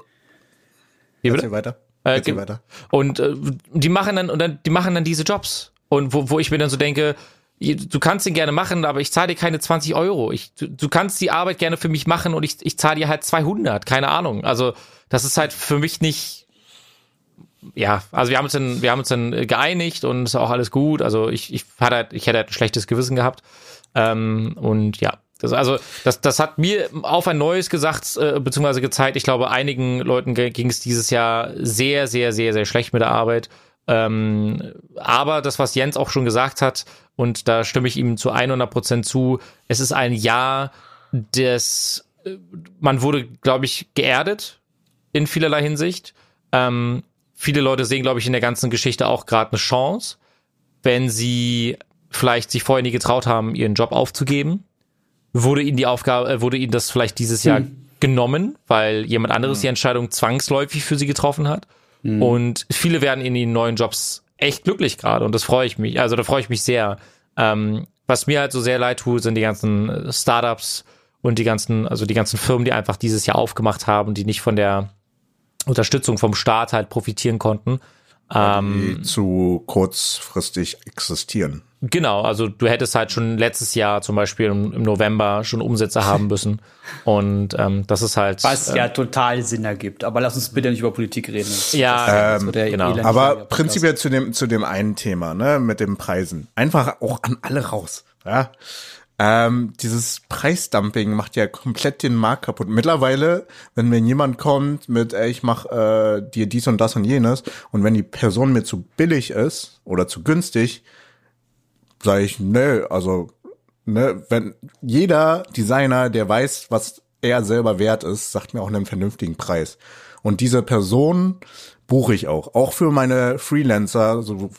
Wie bitte? Weiter. Äh, weiter. Und äh, die machen dann und dann die machen dann diese Jobs und wo, wo ich mir dann so denke, du kannst den gerne machen, aber ich zahle dir keine 20 Euro. Ich, du, du kannst die Arbeit gerne für mich machen und ich, ich zahle dir halt 200, keine Ahnung. Also das ist halt für mich nicht, ja, also wir haben uns dann, wir haben uns dann geeinigt und ist auch alles gut. Also ich, ich hatte halt, ich hätte halt ein schlechtes Gewissen gehabt. Ähm, und ja, das, also das, das hat mir auf ein neues gesagt, äh, beziehungsweise gezeigt. Ich glaube, einigen Leuten ging es dieses Jahr sehr, sehr, sehr, sehr schlecht mit der Arbeit. Ähm, aber das, was Jens auch schon gesagt hat, und da stimme ich ihm zu 100 Prozent zu, es ist ein Jahr des, äh, man wurde, glaube ich, geerdet in vielerlei Hinsicht. Ähm, viele Leute sehen, glaube ich, in der ganzen Geschichte auch gerade eine Chance, wenn sie vielleicht sich vorher nie getraut haben, ihren Job aufzugeben. Wurde ihnen die Aufgabe, äh, wurde ihnen das vielleicht dieses Jahr genommen, weil jemand anderes die Entscheidung zwangsläufig für sie getroffen hat. Und viele werden in den neuen Jobs echt glücklich gerade und das freue ich mich. Also da freue ich mich sehr. Ähm, was mir halt so sehr leid tut, sind die ganzen äh, Startups und die ganzen, also die ganzen Firmen, die einfach dieses Jahr aufgemacht haben, die nicht von der Unterstützung vom Staat halt profitieren konnten. Ähm, Die zu kurzfristig existieren. Genau, also du hättest halt schon letztes Jahr zum Beispiel im, November schon Umsätze haben müssen. Und ähm, das ist halt. Was äh, ja total Sinn ergibt. Aber lass uns bitte nicht über Politik reden. Ja, der genau. Aber prinzipiell zu dem, zu dem einen Thema, ne, mit den Preisen. Einfach auch an alle raus, ja. Ähm, dieses Preisdumping macht ja komplett den Markt kaputt. Mittlerweile, wenn mir jemand kommt mit, ey, ich mach äh, dir dies und das und jenes, und wenn die Person mir zu billig ist oder zu günstig, sage ich, nö, also, ne, wenn jeder Designer, der weiß, was er selber wert ist, sagt mir auch einen vernünftigen Preis. Und diese Person buche ich auch. Auch für meine Freelancer, so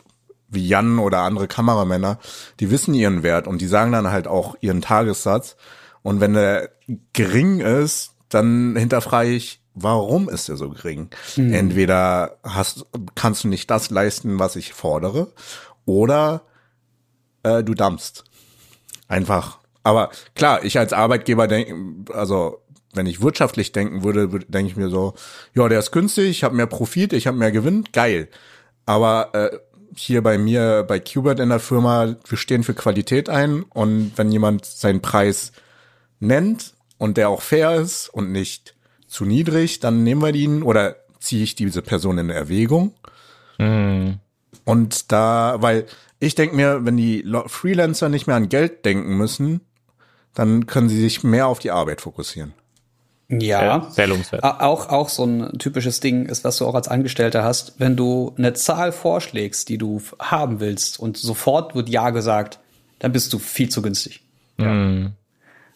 wie Jan oder andere Kameramänner, die wissen ihren Wert und die sagen dann halt auch ihren Tagessatz. Und wenn der gering ist, dann hinterfrage ich, warum ist er so gering? Entweder hast, kannst du nicht das leisten, was ich fordere, oder äh, du dampfst. Einfach. Aber klar, ich als Arbeitgeber denke, also wenn ich wirtschaftlich denken würde, würde- denke ich mir so, ja, der ist günstig, ich habe mehr Profit, ich habe mehr Gewinn, geil. Aber äh, hier bei mir, bei Qbert in der Firma, wir stehen für Qualität ein und wenn jemand seinen Preis nennt und der auch fair ist und nicht zu niedrig, dann nehmen wir ihn oder ziehe ich diese Person in Erwägung. Und da, weil ich denke mir, wenn die Freelancer nicht mehr an Geld denken müssen, dann können sie sich mehr auf die Arbeit fokussieren. Ja. Ja, sehr lobenswert. Auch, auch so ein typisches Ding ist, was du auch als Angestellter hast, wenn du eine Zahl vorschlägst, die du haben willst und sofort wird Ja gesagt, dann bist du viel zu günstig.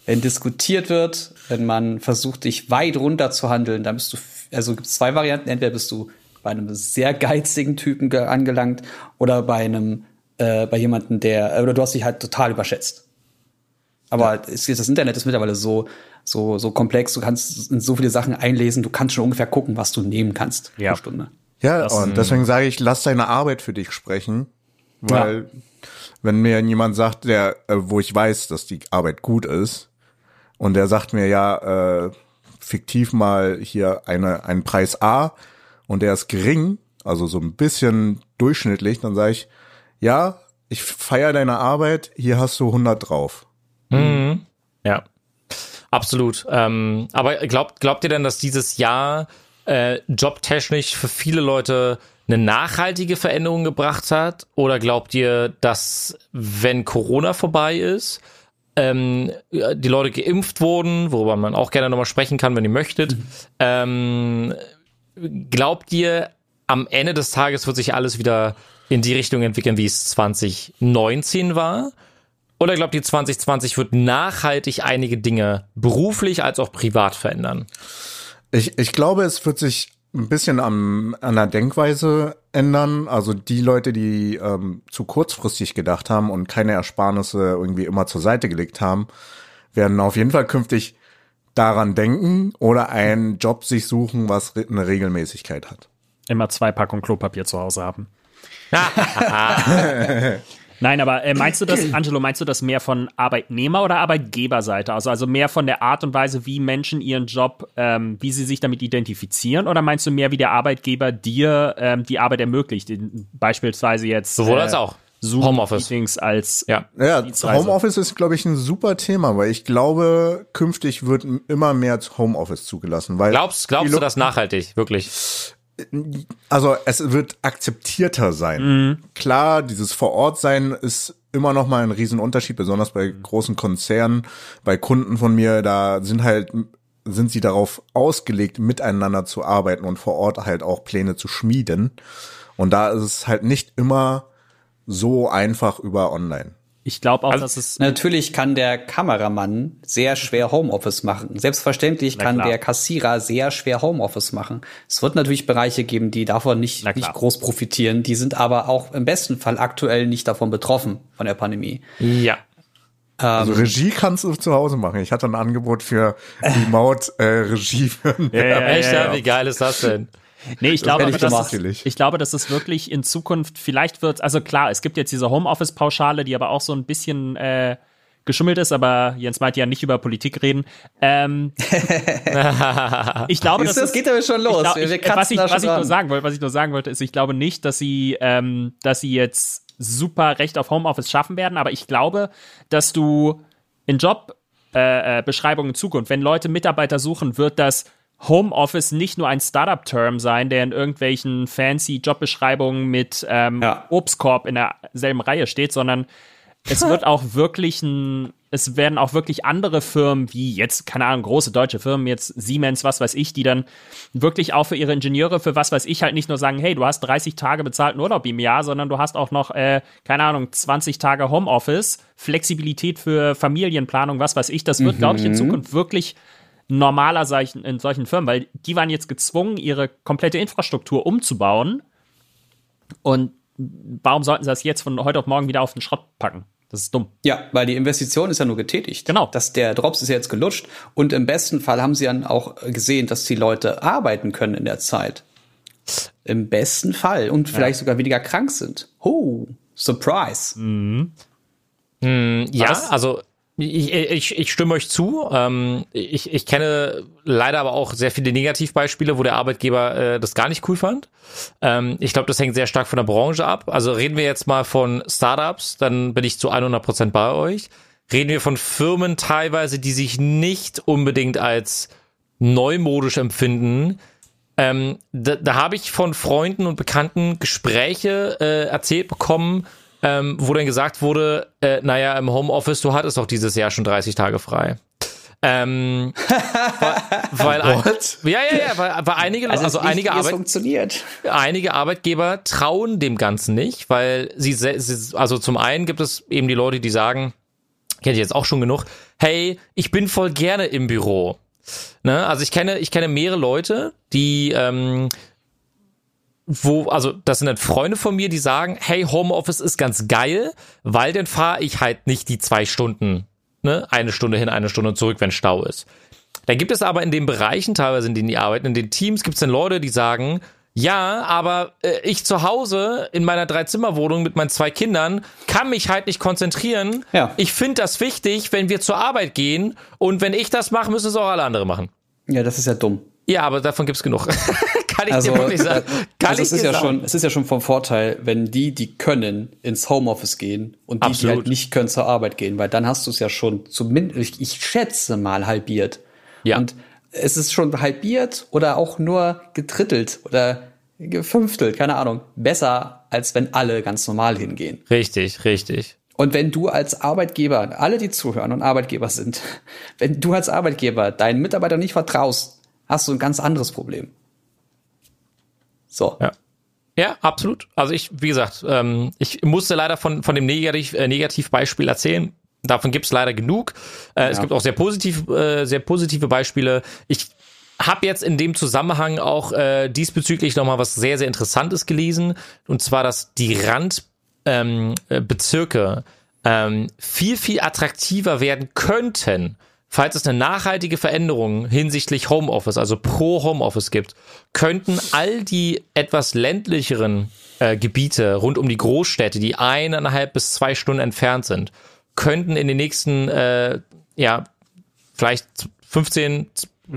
Wenn diskutiert wird, wenn man versucht, dich weit runter zu handeln, dann bist du, also gibt es zwei Varianten. Entweder bist du bei einem sehr geizigen Typen ge- angelangt oder bei einem, äh, bei jemandem, der, oder du hast dich halt total überschätzt. Aber ist, das Internet ist mittlerweile so, so, so komplex, du kannst in so viele Sachen einlesen, du kannst schon ungefähr gucken, was du nehmen kannst Ja. pro Stunde. Ja, und deswegen sage ich, lass deine Arbeit für dich sprechen, weil wenn mir jemand sagt, der, äh, wo ich weiß, dass die Arbeit gut ist, und der sagt mir, ja, äh, fiktiv mal hier eine, einen Preis A und der ist gering, also so ein bisschen durchschnittlich, dann sage ich, ja, ich feiere deine Arbeit, hier hast du 100 drauf. Mhm. Ja, absolut. Ähm, aber glaubt, glaubt ihr denn, dass dieses Jahr äh, jobtechnisch für viele Leute eine nachhaltige Veränderung gebracht hat? Oder glaubt ihr, dass wenn Corona vorbei ist, ähm, die Leute geimpft wurden, worüber man auch gerne nochmal sprechen kann, wenn ihr möchtet, mhm. ähm, glaubt ihr, am Ende des Tages wird sich alles wieder in die Richtung entwickeln, wie es 2019 war? Oder glaubt ihr, 2020 wird nachhaltig einige Dinge beruflich als auch privat verändern? Ich, ich glaube, es wird sich ein bisschen am, an der Denkweise ändern. Also die Leute, die ähm, zu kurzfristig gedacht haben und keine Ersparnisse irgendwie immer zur Seite gelegt haben, werden auf jeden Fall künftig daran denken oder einen Job sich suchen, was eine Regelmäßigkeit hat. Immer zwei Packungen Klopapier zu Hause haben. Nein, aber äh, meinst du das, Angelo, meinst du das mehr von Arbeitnehmer- oder Arbeitgeberseite? Also, also mehr von der Art und Weise, wie Menschen ihren Job, ähm, wie sie sich damit identifizieren? Oder meinst du mehr, wie der Arbeitgeber dir ähm, die Arbeit ermöglicht? Beispielsweise jetzt. Sowohl äh, als auch. Zoom Homeoffice. Meetings als ja. ja Homeoffice ist, glaube ich, ein super Thema, weil ich glaube, künftig wird immer mehr Homeoffice zugelassen. Weil glaubst glaubst du das nachhaltig, wirklich? Also es wird akzeptierter sein. Mhm. Klar, dieses Vorortsein ist immer noch mal ein Riesenunterschied, besonders bei großen Konzernen, bei Kunden von mir, da sind halt sind sie darauf ausgelegt, miteinander zu arbeiten und vor Ort halt auch Pläne zu schmieden. Und da ist es halt nicht immer so einfach über online. Ich glaube auch, also, dass es. Natürlich kann der Kameramann sehr schwer Homeoffice machen. Selbstverständlich kann der Kassierer sehr schwer Homeoffice machen. Es wird natürlich Bereiche geben, die davon nicht, nicht groß profitieren. Die sind aber auch im besten Fall aktuell nicht davon betroffen, von der Pandemie. Ja. Also ähm, Regie kannst du zu Hause machen. Ich hatte ein Angebot für Remote äh, Regie. ja, ja, Echt, ja, wie geil ist das denn? Nee, ich glaube, ich, das ist, ich glaube, dass es wirklich in Zukunft, vielleicht wird, also klar, es gibt jetzt diese Homeoffice-Pauschale, die aber auch so ein bisschen äh, geschummelt ist, aber Jens meint ja nicht über Politik reden. Ähm, ich glaube, dass das geht aber schon los. Glaub, ich, was ich, was ich nur sagen wollte, was ich nur sagen wollte, ist, ich glaube nicht, dass sie, ähm, dass sie jetzt super Recht auf Homeoffice schaffen werden, aber ich glaube, dass du in Jobbeschreibungen äh, äh in Zukunft, wenn Leute Mitarbeiter suchen, wird das Homeoffice nicht nur ein Startup-Term sein, der in irgendwelchen fancy Jobbeschreibungen mit ähm, ja. Obstkorb in derselben Reihe steht, sondern es wird auch wirklich ein, es werden auch wirklich andere Firmen wie jetzt, keine Ahnung, große deutsche Firmen, jetzt Siemens, was weiß ich, die dann wirklich auch für ihre Ingenieure, für was weiß ich, halt nicht nur sagen, hey, du hast 30 Tage bezahlten Urlaub im Jahr, sondern du hast auch noch, äh, keine Ahnung, 20 Tage Homeoffice, Flexibilität für Familienplanung, was weiß ich. Das wird, mhm. glaube ich, in Zukunft wirklich normaler solchen, in solchen Firmen, weil die waren jetzt gezwungen, ihre komplette Infrastruktur umzubauen. Und warum sollten sie das jetzt von heute auf morgen wieder auf den Schrott packen? Das ist dumm. Ja, weil die Investition ist ja nur getätigt. Genau. Dass der Drops ist ja jetzt gelutscht und im besten Fall haben sie dann auch gesehen, dass die Leute arbeiten können in der Zeit. Im besten Fall und vielleicht ja. sogar weniger krank sind. Oh, Surprise. Mhm. Mhm, ja, also ich, ich, ich stimme euch zu. Ähm, ich, ich kenne leider aber auch sehr viele Negativbeispiele, wo der Arbeitgeber äh, das gar nicht cool fand. Ähm, ich glaube, das hängt sehr stark von der Branche ab. Also reden wir jetzt mal von Startups, dann bin ich zu 100 Prozent bei euch. Reden wir von Firmen teilweise, die sich nicht unbedingt als neumodisch empfinden. Ähm, da da habe ich von Freunden und Bekannten Gespräche äh, erzählt bekommen, ähm, wo dann gesagt wurde, äh, naja, im Homeoffice, du hattest doch dieses Jahr schon 30 Tage frei. Ähm, weil, weil ja ja ja weil, weil einige also, also einige Arbeit, funktioniert. einige Arbeitgeber trauen dem Ganzen nicht weil sie, sie also zum einen gibt es eben die Leute die sagen kenne ich jetzt auch schon genug hey ich bin voll gerne im Büro ne also ich kenne ich kenne mehrere Leute die ähm, wo, also das sind dann Freunde von mir, die sagen, hey, Homeoffice ist ganz geil, weil dann fahre ich halt nicht die zwei Stunden, ne, eine Stunde hin, eine Stunde zurück, wenn Stau ist. Dann gibt es aber in den Bereichen teilweise, in denen die arbeiten, in den Teams gibt es dann Leute, die sagen, ja, aber äh, ich zu Hause in meiner Dreizimmerwohnung mit meinen zwei Kindern kann mich halt nicht konzentrieren. Ja. Ich finde das wichtig, wenn wir zur Arbeit gehen und wenn ich das mache, müssen es auch alle anderen machen. Ja, das ist ja dumm. Ja, aber davon gibt's genug. Kann ich Also, dir wirklich sagen. Kann also es ist ja sagen. schon, es ist ja schon vom Vorteil, wenn die, die können, ins Homeoffice gehen und die, die Absolut. halt nicht können, zur Arbeit gehen, weil dann hast du es ja schon zumindest, ich, ich schätze mal halbiert. Ja. Und es ist schon halbiert oder auch nur getrittelt oder gefünftelt, keine Ahnung. Besser, als wenn alle ganz normal hingehen. Richtig, richtig. Und wenn du als Arbeitgeber, alle die zuhören und Arbeitgeber sind, wenn du als Arbeitgeber deinen Mitarbeitern nicht vertraust, hast du ein ganz anderes Problem. So. Ja. Ja, absolut. Also ich, wie gesagt, ähm, ich musste leider von, von dem Negativ, äh, Negativbeispiel erzählen. Davon gibt's leider genug. Äh, Es Ja. gibt auch sehr positiv, äh, sehr positive Beispiele. Ich habe jetzt in dem Zusammenhang auch äh, diesbezüglich nochmal was sehr, sehr Interessantes gelesen. Und zwar, dass die Randbezirke ähm, äh, ähm, viel, viel attraktiver werden könnten, falls es eine nachhaltige Veränderung hinsichtlich Homeoffice, also pro Homeoffice gibt, könnten all die etwas ländlicheren äh, Gebiete rund um die Großstädte, die eineinhalb bis zwei Stunden entfernt sind, könnten in den nächsten, äh, ja, vielleicht 15,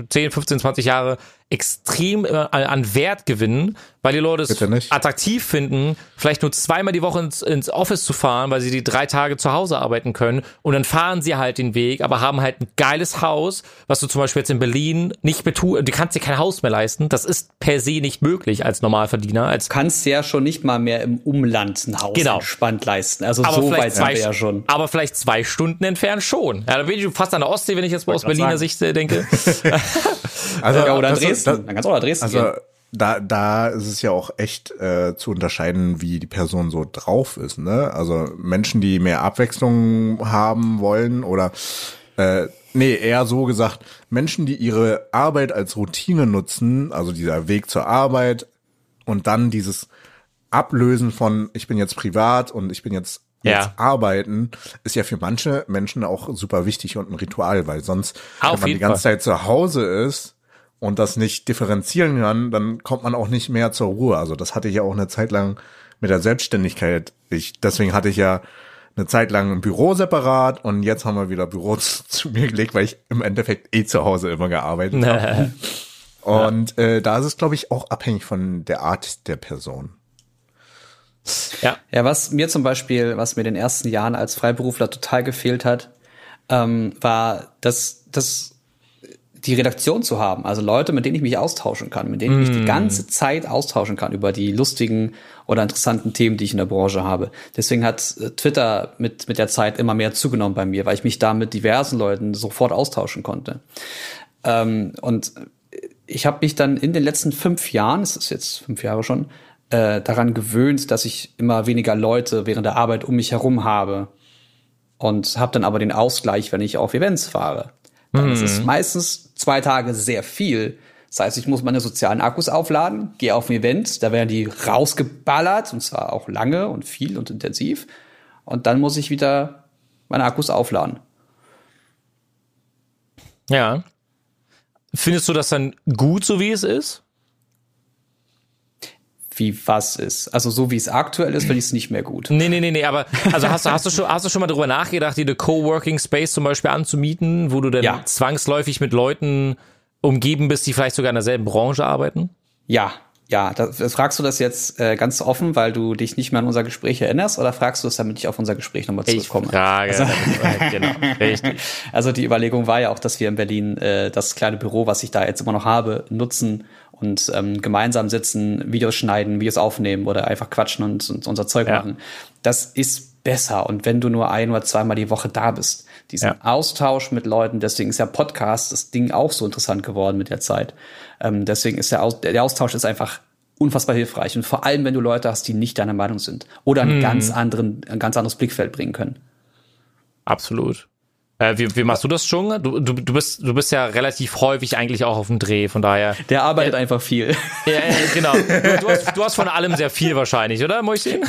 10, 15, 20 Jahre extrem äh, an Wert gewinnen, weil die Leute es attraktiv finden, vielleicht nur zweimal die Woche ins, ins Office zu fahren, weil sie die drei Tage zu Hause arbeiten können und dann fahren sie halt den Weg, aber haben halt ein geiles Haus, was du zum Beispiel jetzt in Berlin nicht mehr tu, du kannst dir kein Haus mehr leisten, das ist per se nicht möglich als Normalverdiener, als Du kannst ja schon nicht mal mehr im Umland ein Haus Genau. entspannt leisten. Also aber so vielleicht weit sind zwei, wir ja schon. aber vielleicht zwei Stunden entfernt schon. Ja, da bin ich fast an der Ostsee, wenn ich jetzt mal aus Berliner sagen. Sicht äh, denke. Also, Ja, oder das ist- Dresden. das- Dann kannst du auch nach Dresden Also gehen. Da, da ist es ja auch echt äh, zu unterscheiden, wie die Person so drauf ist. Ne? Also Menschen, die mehr Abwechslung haben wollen oder äh, nee, eher so gesagt, Menschen, die ihre Arbeit als Routine nutzen, also dieser Weg zur Arbeit und dann dieses Ablösen von ich bin jetzt privat und ich bin jetzt jetzt Ja. arbeiten, ist ja für manche Menschen auch super wichtig und ein Ritual, weil sonst, Auf wenn man die ganze Fall. Zeit zu Hause ist und das nicht differenzieren kann, dann kommt man auch nicht mehr zur Ruhe. Also das hatte ich ja auch eine Zeit lang mit der Selbstständigkeit. Ich, deswegen hatte ich ja eine Zeit lang ein Büro separat und jetzt haben wir wieder Büro zu, zu mir gelegt, weil ich im Endeffekt eh zu Hause immer gearbeitet habe. Und äh, da ist es, glaube ich, auch abhängig von der Art der Person. ja. Ja, was mir zum Beispiel, was mir in den ersten Jahren als Freiberufler total gefehlt hat, ähm, war, dass, dass die Redaktion zu haben, also Leute, mit denen ich mich austauschen kann, mit denen ich mich die ganze Zeit austauschen kann über die lustigen oder interessanten Themen, die ich in der Branche habe. Deswegen hat äh, Twitter mit, mit der Zeit immer mehr zugenommen bei mir, weil ich mich da mit diversen Leuten sofort austauschen konnte. Ähm, und ich habe mich dann in den letzten fünf Jahren, es ist jetzt fünf Jahre schon, äh, daran gewöhnt, dass ich immer weniger Leute während der Arbeit um mich herum habe und habe dann aber den Ausgleich, wenn ich auf Events fahre. Dann ist es meistens zwei Tage sehr viel. Das heißt, ich muss meine sozialen Akkus aufladen, gehe auf ein Event, da werden die rausgeballert und zwar auch lange und viel und intensiv. Und dann muss ich wieder meine Akkus aufladen. Ja. Findest du das dann gut, so wie es ist? Wie was ist. Also so wie es aktuell ist, finde ich es nicht mehr gut. Nee, nee, nee, nee, aber also hast du, hast du schon, hast du schon mal darüber nachgedacht, dir eine Coworking Space zum Beispiel anzumieten, wo du dann Ja. zwangsläufig mit Leuten umgeben bist, die vielleicht sogar in derselben Branche arbeiten? Ja, ja. Das, das fragst du das jetzt äh, ganz offen, weil du dich nicht mehr an unser Gespräch erinnerst, oder fragst du es, damit ich auf unser Gespräch nochmal Ich zurückkomme? frage. genau, richtig. Also die Überlegung war ja auch, dass wir in Berlin äh, das kleine Büro, was ich da jetzt immer noch habe, nutzen und ähm, gemeinsam sitzen, Videos schneiden, Videos aufnehmen oder einfach quatschen und, und unser Zeug Ja. machen. Das ist besser. Und wenn du nur ein oder zweimal die Woche da bist, diesen Ja. Austausch mit Leuten, deswegen ist ja Podcast das Ding auch so interessant geworden mit der Zeit. Ähm, deswegen ist der, Aus der Austausch ist einfach unfassbar hilfreich. Und vor allem, wenn du Leute hast, die nicht deiner Meinung sind oder einen ganz anderen, ein ganz anderes Blickfeld bringen können. Absolut. Äh, wie, wie machst du das schon? Du, du, du, bist, du bist ja relativ häufig eigentlich auch auf dem Dreh, von daher. Der arbeitet einfach viel. Ja, ja, genau. Du, du, hast, du hast von allem sehr viel wahrscheinlich, oder, Mäuschen?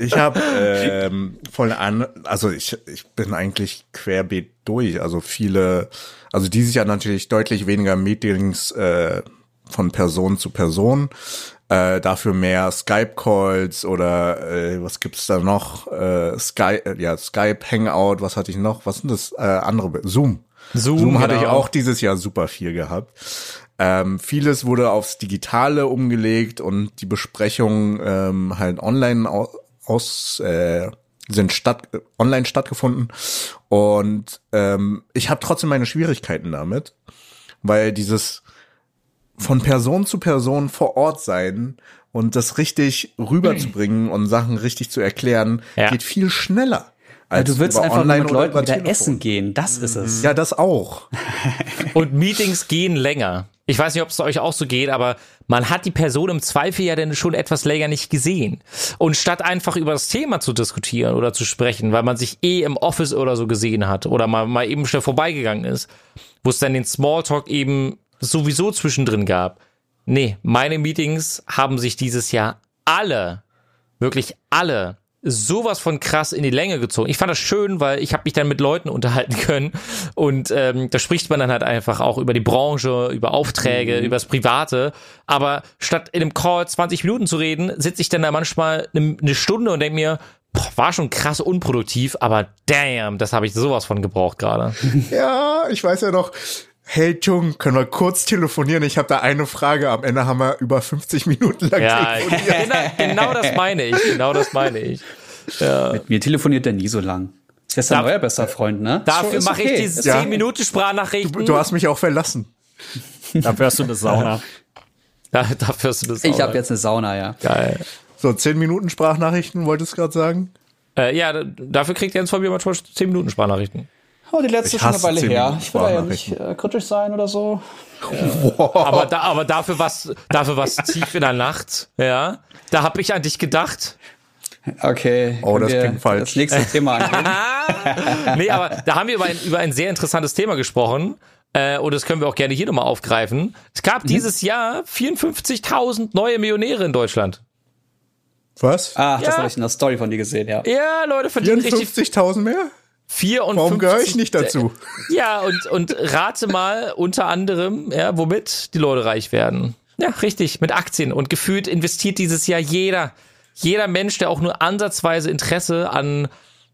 Ich habe ähm, voll an, also ich, ich bin eigentlich querbeet durch. Also viele, also dieses Jahr natürlich deutlich weniger Meetings äh, von Person zu Person. Äh, dafür mehr Skype-Calls oder äh, was gibt's da noch? Äh, Sky, äh, ja, Skype, Hangout, was hatte ich noch? Was sind das? Äh, andere, Zoom. Zoom, Zoom hatte ich genau. auch dieses Jahr super viel gehabt. Ähm, vieles wurde aufs Digitale umgelegt und die Besprechungen ähm, halt online au- aus äh, sind statt äh, online stattgefunden und ähm, ich habe trotzdem meine Schwierigkeiten damit, weil dieses von Person zu Person vor Ort sein und das richtig rüberzubringen und Sachen richtig zu erklären, Ja. geht viel schneller. Ja, Als du willst einfach online mit Leuten wieder Telefon. essen gehen. Das ist es. Ja, das auch. Und Meetings gehen länger. Ich weiß nicht, ob es euch auch so geht, aber man hat die Person im Zweifel ja dann schon etwas länger nicht gesehen. Und statt einfach über das Thema zu diskutieren oder zu sprechen, weil man sich eh im Office oder so gesehen hat oder mal, mal eben schnell vorbeigegangen ist, wo es dann den Smalltalk eben sowieso zwischendrin gab. Nee, meine Meetings haben sich dieses Jahr alle, wirklich alle, sowas von krass in die Länge gezogen. Ich fand das schön, weil ich habe mich dann mit Leuten unterhalten können und ähm, da spricht man dann halt einfach auch über die Branche, über Aufträge, über das Private. Aber statt in einem Call 20 Minuten zu reden, sitze ich dann da manchmal eine, eine Stunde und denke mir, boah, war schon krass unproduktiv, aber damn, das habe ich sowas von gebraucht gerade. Ja, ich weiß ja noch. Hey Jung, können wir kurz telefonieren? Ich habe da eine Frage. Am Ende haben wir über 50 Minuten lang Ja, telefoniert. genau, genau das meine ich, genau das meine ich. Mit mir telefoniert der nie so lang. Ist jetzt ein Darf- neuer bester Freund, ne? Dafür Ist mache okay. ich die Ist 10 Ja. Minuten Sprachnachrichten. Du hast mich auch verlassen. Dafür hast du eine Sauna. Da, dafür hast du das Ich auch. habe jetzt eine Sauna, ja. Geil. So, 10 Minuten Sprachnachrichten, wolltest du gerade sagen? Äh, ja, dafür kriegt Jens von mir manchmal 10 Minuten Sprachnachrichten. Oh, die letzte Ich schon eine Weile 10 her. Ich will da ja nicht äh, kritisch sein oder so. Aber, da, aber dafür was, dafür was tief in der Nacht, ja. Da hab ich an dich gedacht. Okay. Oh, das wir klingt falsch. Das nächste Thema angehen. Nee, aber da haben wir über ein, über ein sehr interessantes Thema gesprochen. Äh, und das können wir auch gerne hier nochmal aufgreifen. Es gab dieses Jahr 54.000 neue Millionäre in Deutschland. Was? Ach, das Ja. habe ich in der Story von dir gesehen, ja. Ja, Leute verdienen richtig 54.000 mehr? 54. Warum gehöre ich nicht dazu? Ja, und, und rate mal unter anderem, ja, womit die Leute reich werden. Ja, richtig, mit Aktien. Und gefühlt investiert dieses Jahr jeder, jeder Mensch, der auch nur ansatzweise Interesse an,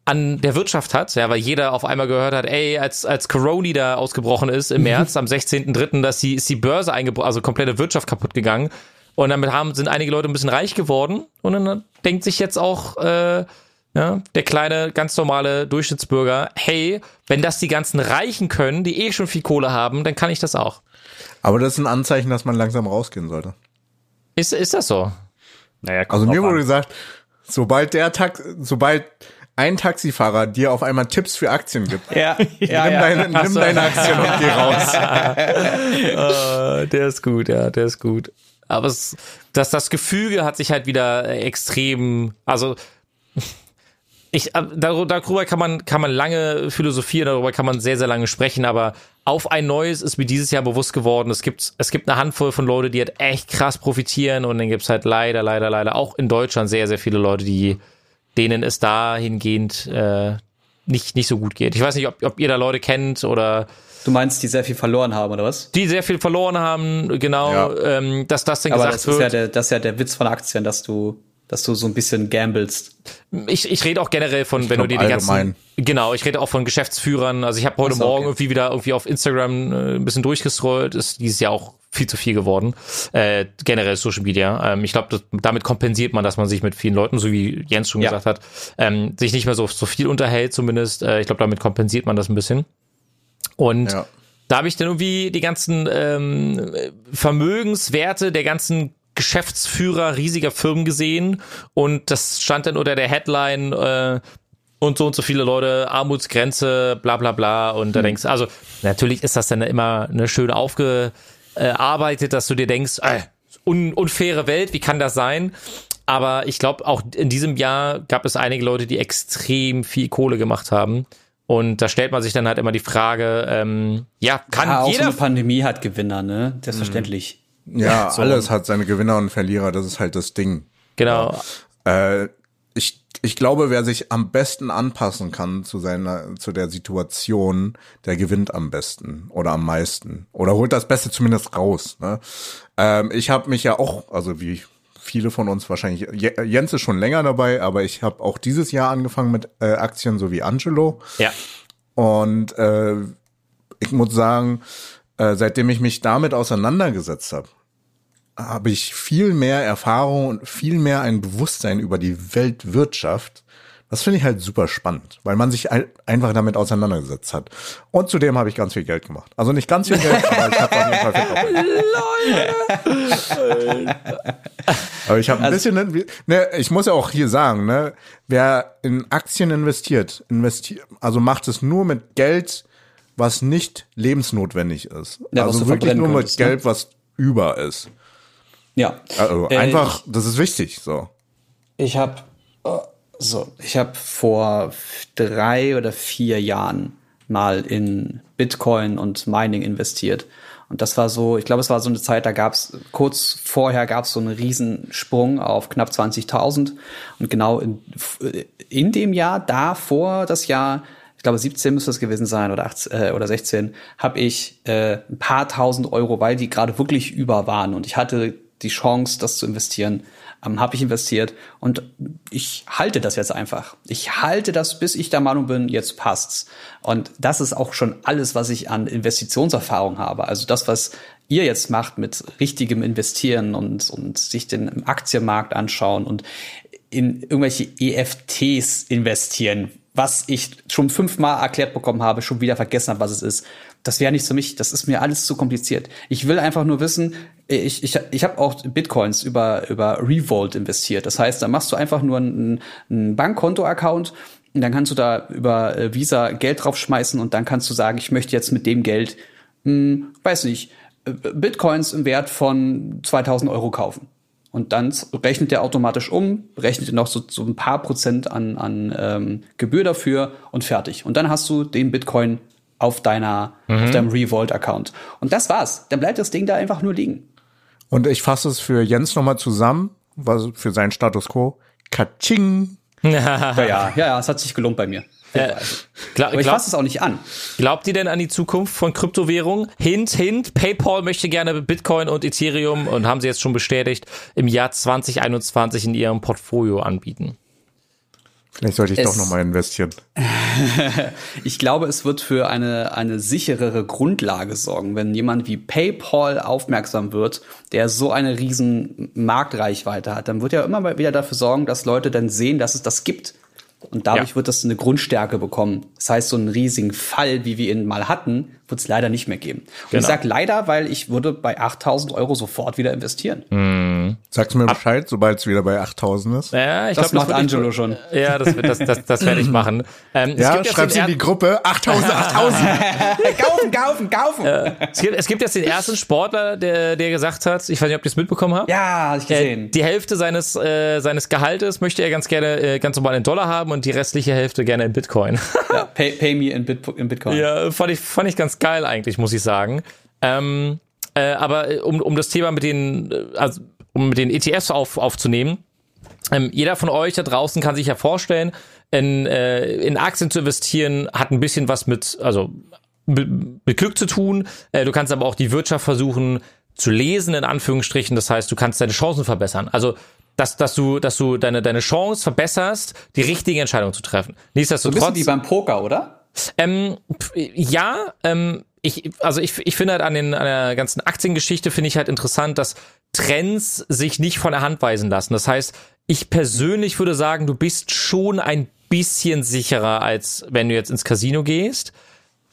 an der Wirtschaft hat, ja, weil jeder auf einmal gehört hat, ey, als, als Corona da ausgebrochen ist im März, am 16.3., dass die, ist die Börse eingebrochen, also komplette Wirtschaft kaputt gegangen. Und damit haben, sind einige Leute ein bisschen reich geworden. Und dann denkt sich jetzt auch, äh, ja, der kleine, ganz normale Durchschnittsbürger, hey, wenn das die ganzen Reichen können, die eh schon viel Kohle haben, dann kann ich das auch. Aber das ist ein Anzeichen, dass man langsam rausgehen sollte. Ist, ist das so? Naja, Also mir wurde an. gesagt, sobald der Tax sobald ein Taxifahrer dir auf einmal Tipps für Aktien gibt, Ja, ja, nimm, ja. deine, nimm deine Aktien und geh raus. Äh, der ist gut, ja, der ist gut. Aber es, das, das Gefüge hat sich halt wieder äh, extrem, also ich, äh, dar- darüber kann man, kann man lange philosophieren, darüber kann man sehr, sehr lange sprechen, aber auf ein neues ist mir dieses Jahr bewusst geworden, es gibt, es gibt eine Handvoll von Leute, die halt echt krass profitieren und dann gibt's halt leider, leider, leider auch in Deutschland sehr, sehr viele Leute, die, denen es dahingehend äh, nicht, nicht so gut geht. Ich weiß nicht, ob, ob ihr da Leute kennt oder Du meinst, die sehr viel verloren haben, oder was? die sehr viel verloren haben, genau, Ja. ähm, dass das dann Aber gesagt das ist, ja wird. der, das ist ja der Witz von Aktien, dass du, dass du so ein bisschen gamblest. ich, ich rede auch generell von, wenn glaub, du dir die ganzen, genau, ich rede auch von Geschäftsführern. Also ich habe heute so, Morgen okay. irgendwie wieder irgendwie auf Instagram äh, ein bisschen durchgescrollt, ist dieses Jahr auch viel zu viel geworden. Äh, generell Social Media. Ähm, ich glaube, damit kompensiert man, dass man sich mit vielen Leuten, so wie Jens schon Ja. gesagt hat, ähm, sich nicht mehr so, so viel unterhält zumindest. Äh, ich glaube, damit kompensiert man das ein bisschen. Und Ja. da habe ich dann irgendwie die ganzen ähm, Vermögenswerte der ganzen Geschäftsführer riesiger Firmen gesehen und das stand dann unter der Headline äh, und so und so viele Leute, Armutsgrenze, bla bla bla. Und da denkst du, also natürlich ist das dann immer eine schön aufgearbeitet, dass du dir denkst, äh, un unfaire Welt, wie kann das sein? Aber ich glaube, auch in diesem Jahr gab es einige Leute, die extrem viel Kohle gemacht haben. Und da stellt man sich dann halt immer die Frage, ähm, ja, kann Ah, auch so jeder eine Pandemie hat Gewinner, ne? Selbstverständlich. Ja, alles hat seine Gewinner und Verlierer, das ist halt das Ding. Genau. Äh, ich, ich glaube, wer sich am besten anpassen kann zu seiner, zu der Situation, der gewinnt am besten oder am meisten oder holt das Beste zumindest raus. Ne? Ähm, ich habe mich ja auch, also wie viele von uns wahrscheinlich, Je- Jens ist schon länger dabei, aber ich habe auch dieses Jahr angefangen mit äh, Aktien, so wie Angelo. Ja. Und äh, ich muss sagen, äh, seitdem ich mich damit auseinandergesetzt habe, habe ich viel mehr Erfahrung und viel mehr ein Bewusstsein über die Weltwirtschaft. Das finde ich halt super spannend, weil man sich ein, einfach damit auseinandergesetzt hat. Und zudem habe ich ganz viel Geld gemacht. Also nicht ganz viel Geld, aber ich habe auf jeden Fall viel Geld. Aber ich habe ein bisschen, ne, ich muss ja auch hier sagen, ne, wer in Aktien investiert, investiert, also macht es nur mit Geld, was nicht lebensnotwendig ist. Ja, was also wirklich nur mit könntest, ne? Was über ist. Ja. Also Äh, einfach, das ist wichtig, so. Ich habe so, ich habe vor drei oder vier Jahren mal in Bitcoin und Mining investiert. Und das war so, ich glaube, es war so eine Zeit, da gab es kurz vorher gab es so einen Riesensprung auf knapp 20.000. Und genau in, in dem Jahr, davor das Jahr, ich glaube 17 müsste es gewesen sein oder 18, äh, oder 16, habe ich äh, ein paar tausend Euro, weil die gerade wirklich über waren und ich hatte die Chance, das zu investieren, ähm, habe ich investiert und ich halte das jetzt einfach. Ich halte das, bis ich der Meinung bin, jetzt passt's. Und das ist auch schon alles, was ich an Investitionserfahrung habe. Also das, was ihr jetzt macht mit richtigem Investieren und, und sich den Aktienmarkt anschauen und in irgendwelche EFTs investieren, was ich schon fünfmal erklärt bekommen habe, schon wieder vergessen habe, was es ist. Das wäre nicht für mich. Das ist mir alles zu kompliziert. Ich will einfach nur wissen, ich, ich, ich habe auch Bitcoins über, über Revolt investiert. Das heißt, da machst du einfach nur einen, einen Bankkonto-Account und dann kannst du da über äh, Visa Geld draufschmeißen und dann kannst du sagen, ich möchte jetzt mit dem Geld, hm, weiß nicht, äh, Bitcoins im Wert von 2000 Euro kaufen. Und dann rechnet der automatisch um, rechnet noch so, so ein paar Prozent an, an ähm, Gebühr dafür und fertig. Und dann hast du den Bitcoin auf deiner, auf deinem Revolt-Account. Und das war's. Dann bleibt das Ding da einfach nur liegen. Und ich fasse es für Jens nochmal zusammen, was für seinen Status quo. Katsching. Ja, ja, ja, ja, es hat sich gelohnt bei mir. Gla Aber ich glaub, fasse es auch nicht an. glaubt ihr denn an die Zukunft von Kryptowährungen? Hint, hint, PayPal möchte gerne Bitcoin und Ethereum und haben sie jetzt schon bestätigt, im Jahr 2021 in ihrem Portfolio anbieten. Vielleicht sollte ich Es- doch nochmal investieren. Ich glaube, es wird für eine, eine sicherere Grundlage sorgen, wenn jemand wie PayPal aufmerksam wird, der so eine riesen Marktreichweite hat, dann wird er immer mal wieder dafür sorgen, dass Leute dann sehen, dass es das gibt. Und dadurch Ja. wird das eine Grundstärke bekommen. Das heißt, so einen riesigen Fall, wie wir ihn mal hatten, wird es leider nicht mehr geben. Und ich Genau. sage leider, weil ich würde bei 8000 Euro sofort wieder investieren. Sagst mir Bescheid, sobald es wieder bei 8000 ist. Ja, ich Das glaub, macht Angelo schon. Ja, das, wird- das, das, das werde ich machen. Ähm, es Ja, schreib's in die Gruppe. 8000, 8000. kaufen, kaufen, kaufen! es, gibt, es gibt jetzt den ersten Sportler, der, der gesagt hat, ich weiß nicht, ob ihr es mitbekommen habt. ja, hab ich Äh, gesehen. die Hälfte seines, äh, seines Gehaltes möchte er ganz gerne äh, ganz normal in Dollar haben und die restliche Hälfte gerne in Bitcoin. ja, pay, pay me in, Bit in Bitcoin. ja, fand ich, fand ich ganz geil eigentlich, muss ich sagen. Ähm, äh, aber äh, um, um das Thema mit den, äh, also, um mit den ETFs auf, aufzunehmen, ähm, jeder von euch da draußen kann sich ja vorstellen, in, äh, in Aktien zu investieren, hat ein bisschen was mit, also mit, Glück zu tun. Äh, du kannst aber auch die Wirtschaft versuchen zu lesen, in Anführungsstrichen. Das heißt, du kannst deine Chancen verbessern. Also dass, dass du, dass du deine, deine Chance verbesserst, die richtige Entscheidung zu treffen. So ein bisschen Nichtsdestotrotz. wie beim Poker, oder? Ähm, ja, ähm, ich, also ich, ich finde halt an, den, an der ganzen Aktiengeschichte finde ich halt interessant, dass Trends sich nicht von der Hand weisen lassen. Das heißt, ich persönlich würde sagen, du bist schon ein bisschen sicherer, als wenn du jetzt ins Casino gehst.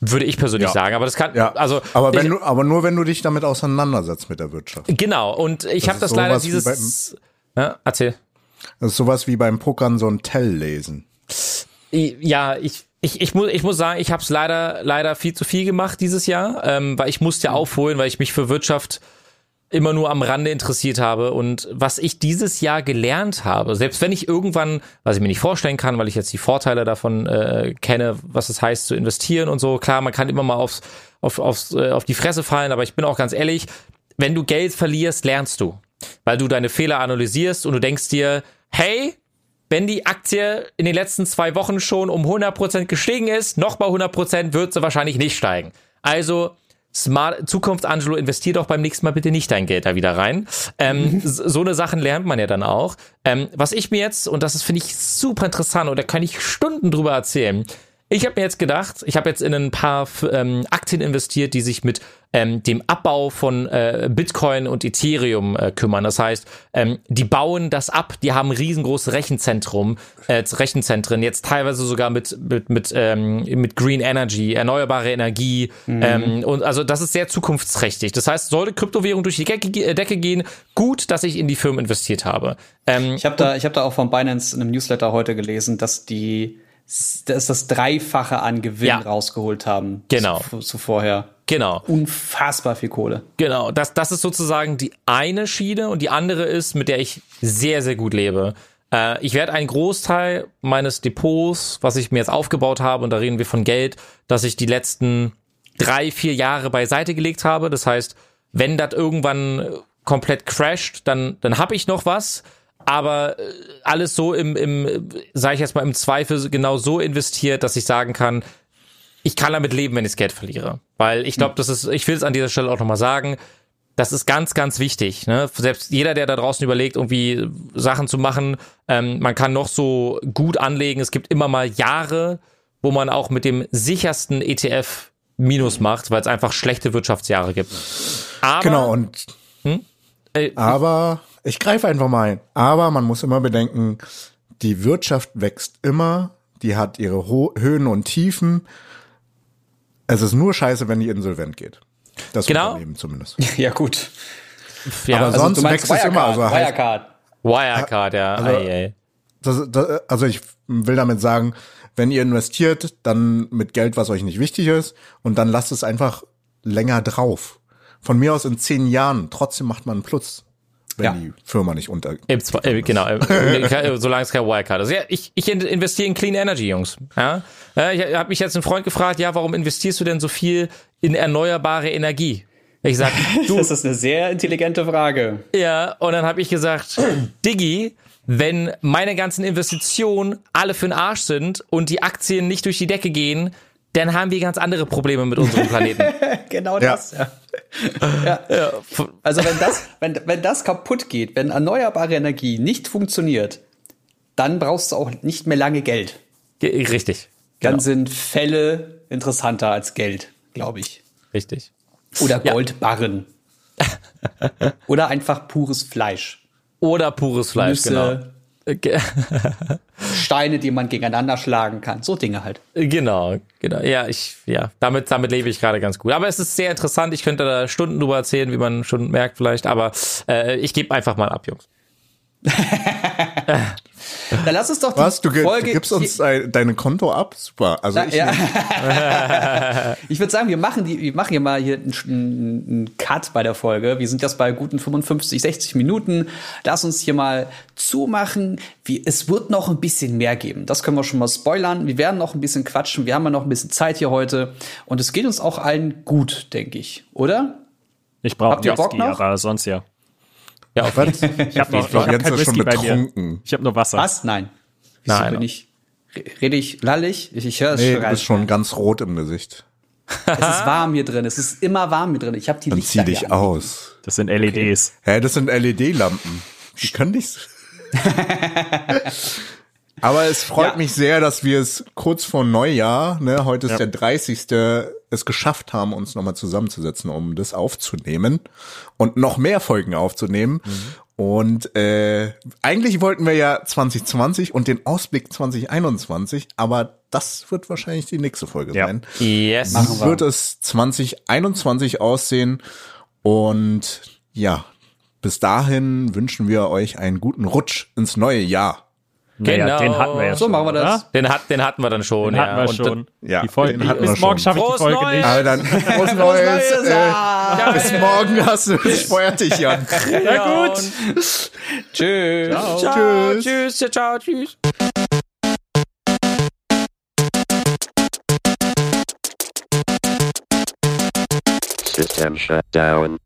Würde ich persönlich Ja. sagen. Aber das kann, Ja, also. aber wenn ich, du, aber nur wenn du dich damit auseinandersetzt mit der Wirtschaft. Genau, und ich habe das leider sowas wie dieses. Ja, erzähl. Das ist sowas wie beim Pokern so ein Tell lesen. Ja, ich, ich, ich, muss, ich muss sagen, ich habe es leider, leider viel zu viel gemacht dieses Jahr, ähm, weil ich musste ja aufholen, weil ich mich für Wirtschaft immer nur am Rande interessiert habe. Und was ich dieses Jahr gelernt habe, selbst wenn ich irgendwann, was ich mir nicht vorstellen kann, weil ich jetzt die Vorteile davon äh, kenne, was es heißt zu investieren und so, klar, man kann immer mal aufs, auf, aufs, äh, auf die Fresse fallen, aber ich bin auch ganz ehrlich, wenn du Geld verlierst, lernst du. Weil du deine Fehler analysierst und du denkst dir, hey, wenn die Aktie in den letzten zwei Wochen schon um 100% gestiegen ist, noch bei 100% wird sie wahrscheinlich nicht steigen. Also Smart Zukunft Angelo, investier doch beim nächsten Mal bitte nicht dein Geld da wieder rein. Ähm, so so eine Sachen lernt man ja dann auch. Ähm, was ich mir jetzt, und das ist finde ich super interessant, und da kann ich Stunden drüber erzählen, Ich habe mir jetzt gedacht, ich habe jetzt in ein paar ähm, Aktien investiert, die sich mit ähm, dem Abbau von äh, Bitcoin und Ethereum äh, kümmern. Das heißt, ähm, die bauen das ab, die haben ein riesengroßes Rechenzentrum, äh, Rechenzentren, jetzt teilweise sogar mit, mit, mit, ähm, mit Green Energy, erneuerbare Energie. Mhm. Ähm, und also das ist sehr zukunftsträchtig. Das heißt, sollte Kryptowährung durch die Decke, Decke gehen, gut, dass ich in die Firmen investiert habe. Ähm, ich habe da, ich hab da auch von Binance in einem Newsletter heute gelesen, dass die das, das Dreifache an Gewinn ja. rausgeholt haben. Genau. Zu, zu, vorher. Genau. Unfassbar viel Kohle. Genau. Das, das ist sozusagen die eine Schiene und die andere ist, mit der ich sehr, sehr gut lebe. Äh, ich werde einen Großteil meines Depots, was ich mir jetzt aufgebaut habe, und da reden wir von Geld, dass ich die letzten drei, vier Jahre beiseite gelegt habe. Das heißt, wenn das irgendwann komplett crasht, dann, dann habe ich noch was aber äh, alles so im, im sage ich jetzt mal, im Zweifel genau so investiert, dass ich sagen kann, ich kann damit leben, wenn ich das Geld verliere. Weil ich glaube, das ist, ich will es an dieser Stelle auch nochmal sagen, das ist ganz, ganz wichtig. Ne? Selbst jeder, der da draußen überlegt, irgendwie Sachen zu machen, ähm, man kann noch so gut anlegen. Es gibt immer mal Jahre, wo man auch mit dem sichersten ETF Minus macht, weil es einfach schlechte Wirtschaftsjahre gibt. Aber, genau, und hm? äh, aber ich greife einfach mal ein. Aber man muss immer bedenken, die Wirtschaft wächst immer, die hat ihre Ho Höhen und Tiefen. Es ist nur scheiße, wenn die insolvent geht. Das genau. Unternehmen zumindest. Ja, gut. Ja, aber also sonst wächst es immer. Also Wirecard. Wirecard, ja. Also, ei. Das, das, also ich will damit sagen, wenn ihr investiert, dann mit Geld, was euch nicht wichtig ist, und dann lasst es einfach länger drauf. Von mir aus in zehn Jahren, trotzdem macht man einen Plus wenn ja. die Firma nicht unter. Äh, genau, äh, solange es kein Wirecard ist. Ja, ich, ich investiere in Clean Energy, Jungs. Ja? Ich habe mich jetzt ein Freund gefragt, ja, warum investierst du denn so viel in erneuerbare Energie? Ich sag, du. das ist eine sehr intelligente Frage. Ja, und dann habe ich gesagt, Diggi, wenn meine ganzen Investitionen alle für den Arsch sind und die Aktien nicht durch die Decke gehen, dann haben wir ganz andere Probleme mit unserem Planeten. genau das, ja. ja. ja. Also wenn das, wenn, wenn das kaputt geht, wenn erneuerbare Energie nicht funktioniert, dann brauchst du auch nicht mehr lange Geld. Richtig. Dann genau. sind Fälle interessanter als Geld, glaube ich. Richtig. Oder Goldbarren. Ja. Oder einfach pures Fleisch. Oder pures Fleisch, Nüsse, genau. Steine, die man gegeneinander schlagen kann. So Dinge halt. Genau, genau. Ja, ich, ja, damit, damit lebe ich gerade ganz gut. Aber es ist sehr interessant. Ich könnte da Stunden drüber erzählen, wie man schon merkt vielleicht. Aber äh, ich gebe einfach mal ab, Jungs. Dann lass uns doch die Was? Du, Folge du gibst uns dein Konto ab? Super. Also ich, ja. ich würde sagen, wir machen die, wir machen hier mal hier einen, einen Cut bei der Folge. Wir sind jetzt bei guten 55, 60 Minuten. Lass uns hier mal zumachen. Wie, es wird noch ein bisschen mehr geben. Das können wir schon mal spoilern. Wir werden noch ein bisschen quatschen. Wir haben ja noch ein bisschen Zeit hier heute. Und es geht uns auch allen gut, denke ich. Oder? Ich brauche Whisky, aber sonst ja. Ja, auf was? Ich habe noch, ich hab kein Whisky bei mir. Ich habe nur Wasser. Was? Nein. Wieso Nein. bin ich? Rede ich lallig? Ich, ich höre es nee, schon. Du bist schon ganz rot im Gesicht. es ist warm hier drin. Es ist immer warm hier drin. Ich habe die Dann zieh dich aus. Das sind LEDs. Okay. Hä, das sind LED-Lampen. Die können nicht. Aber es freut ja. mich sehr, dass wir es kurz vor Neujahr, ne, heute ist ja. der 30. es geschafft haben, uns nochmal zusammenzusetzen, um das aufzunehmen und noch mehr Folgen aufzunehmen. Mhm. Und äh, eigentlich wollten wir ja 2020 und den Ausblick 2021, aber das wird wahrscheinlich die nächste Folge ja. sein. Yes. Wie wird es 2021 aussehen? Und ja, bis dahin wünschen wir euch einen guten Rutsch ins neue Jahr. Naja, genau. den hatten wir ja so schon. machen wir das. Den, hat, den hatten wir dann schon. Den hatten wir schon. Dann, ja, die Folge, den hatten bis morgen schaffe ich die Folge Neues. nicht. Aber dann frohes Neues. Neues. Äh, ja, bis morgen hast du feuert dich, Jan. Ja, gut. tschüss. Ciao. Ciao. Tschüss. Ciao, ciao, tschüss. System shut down.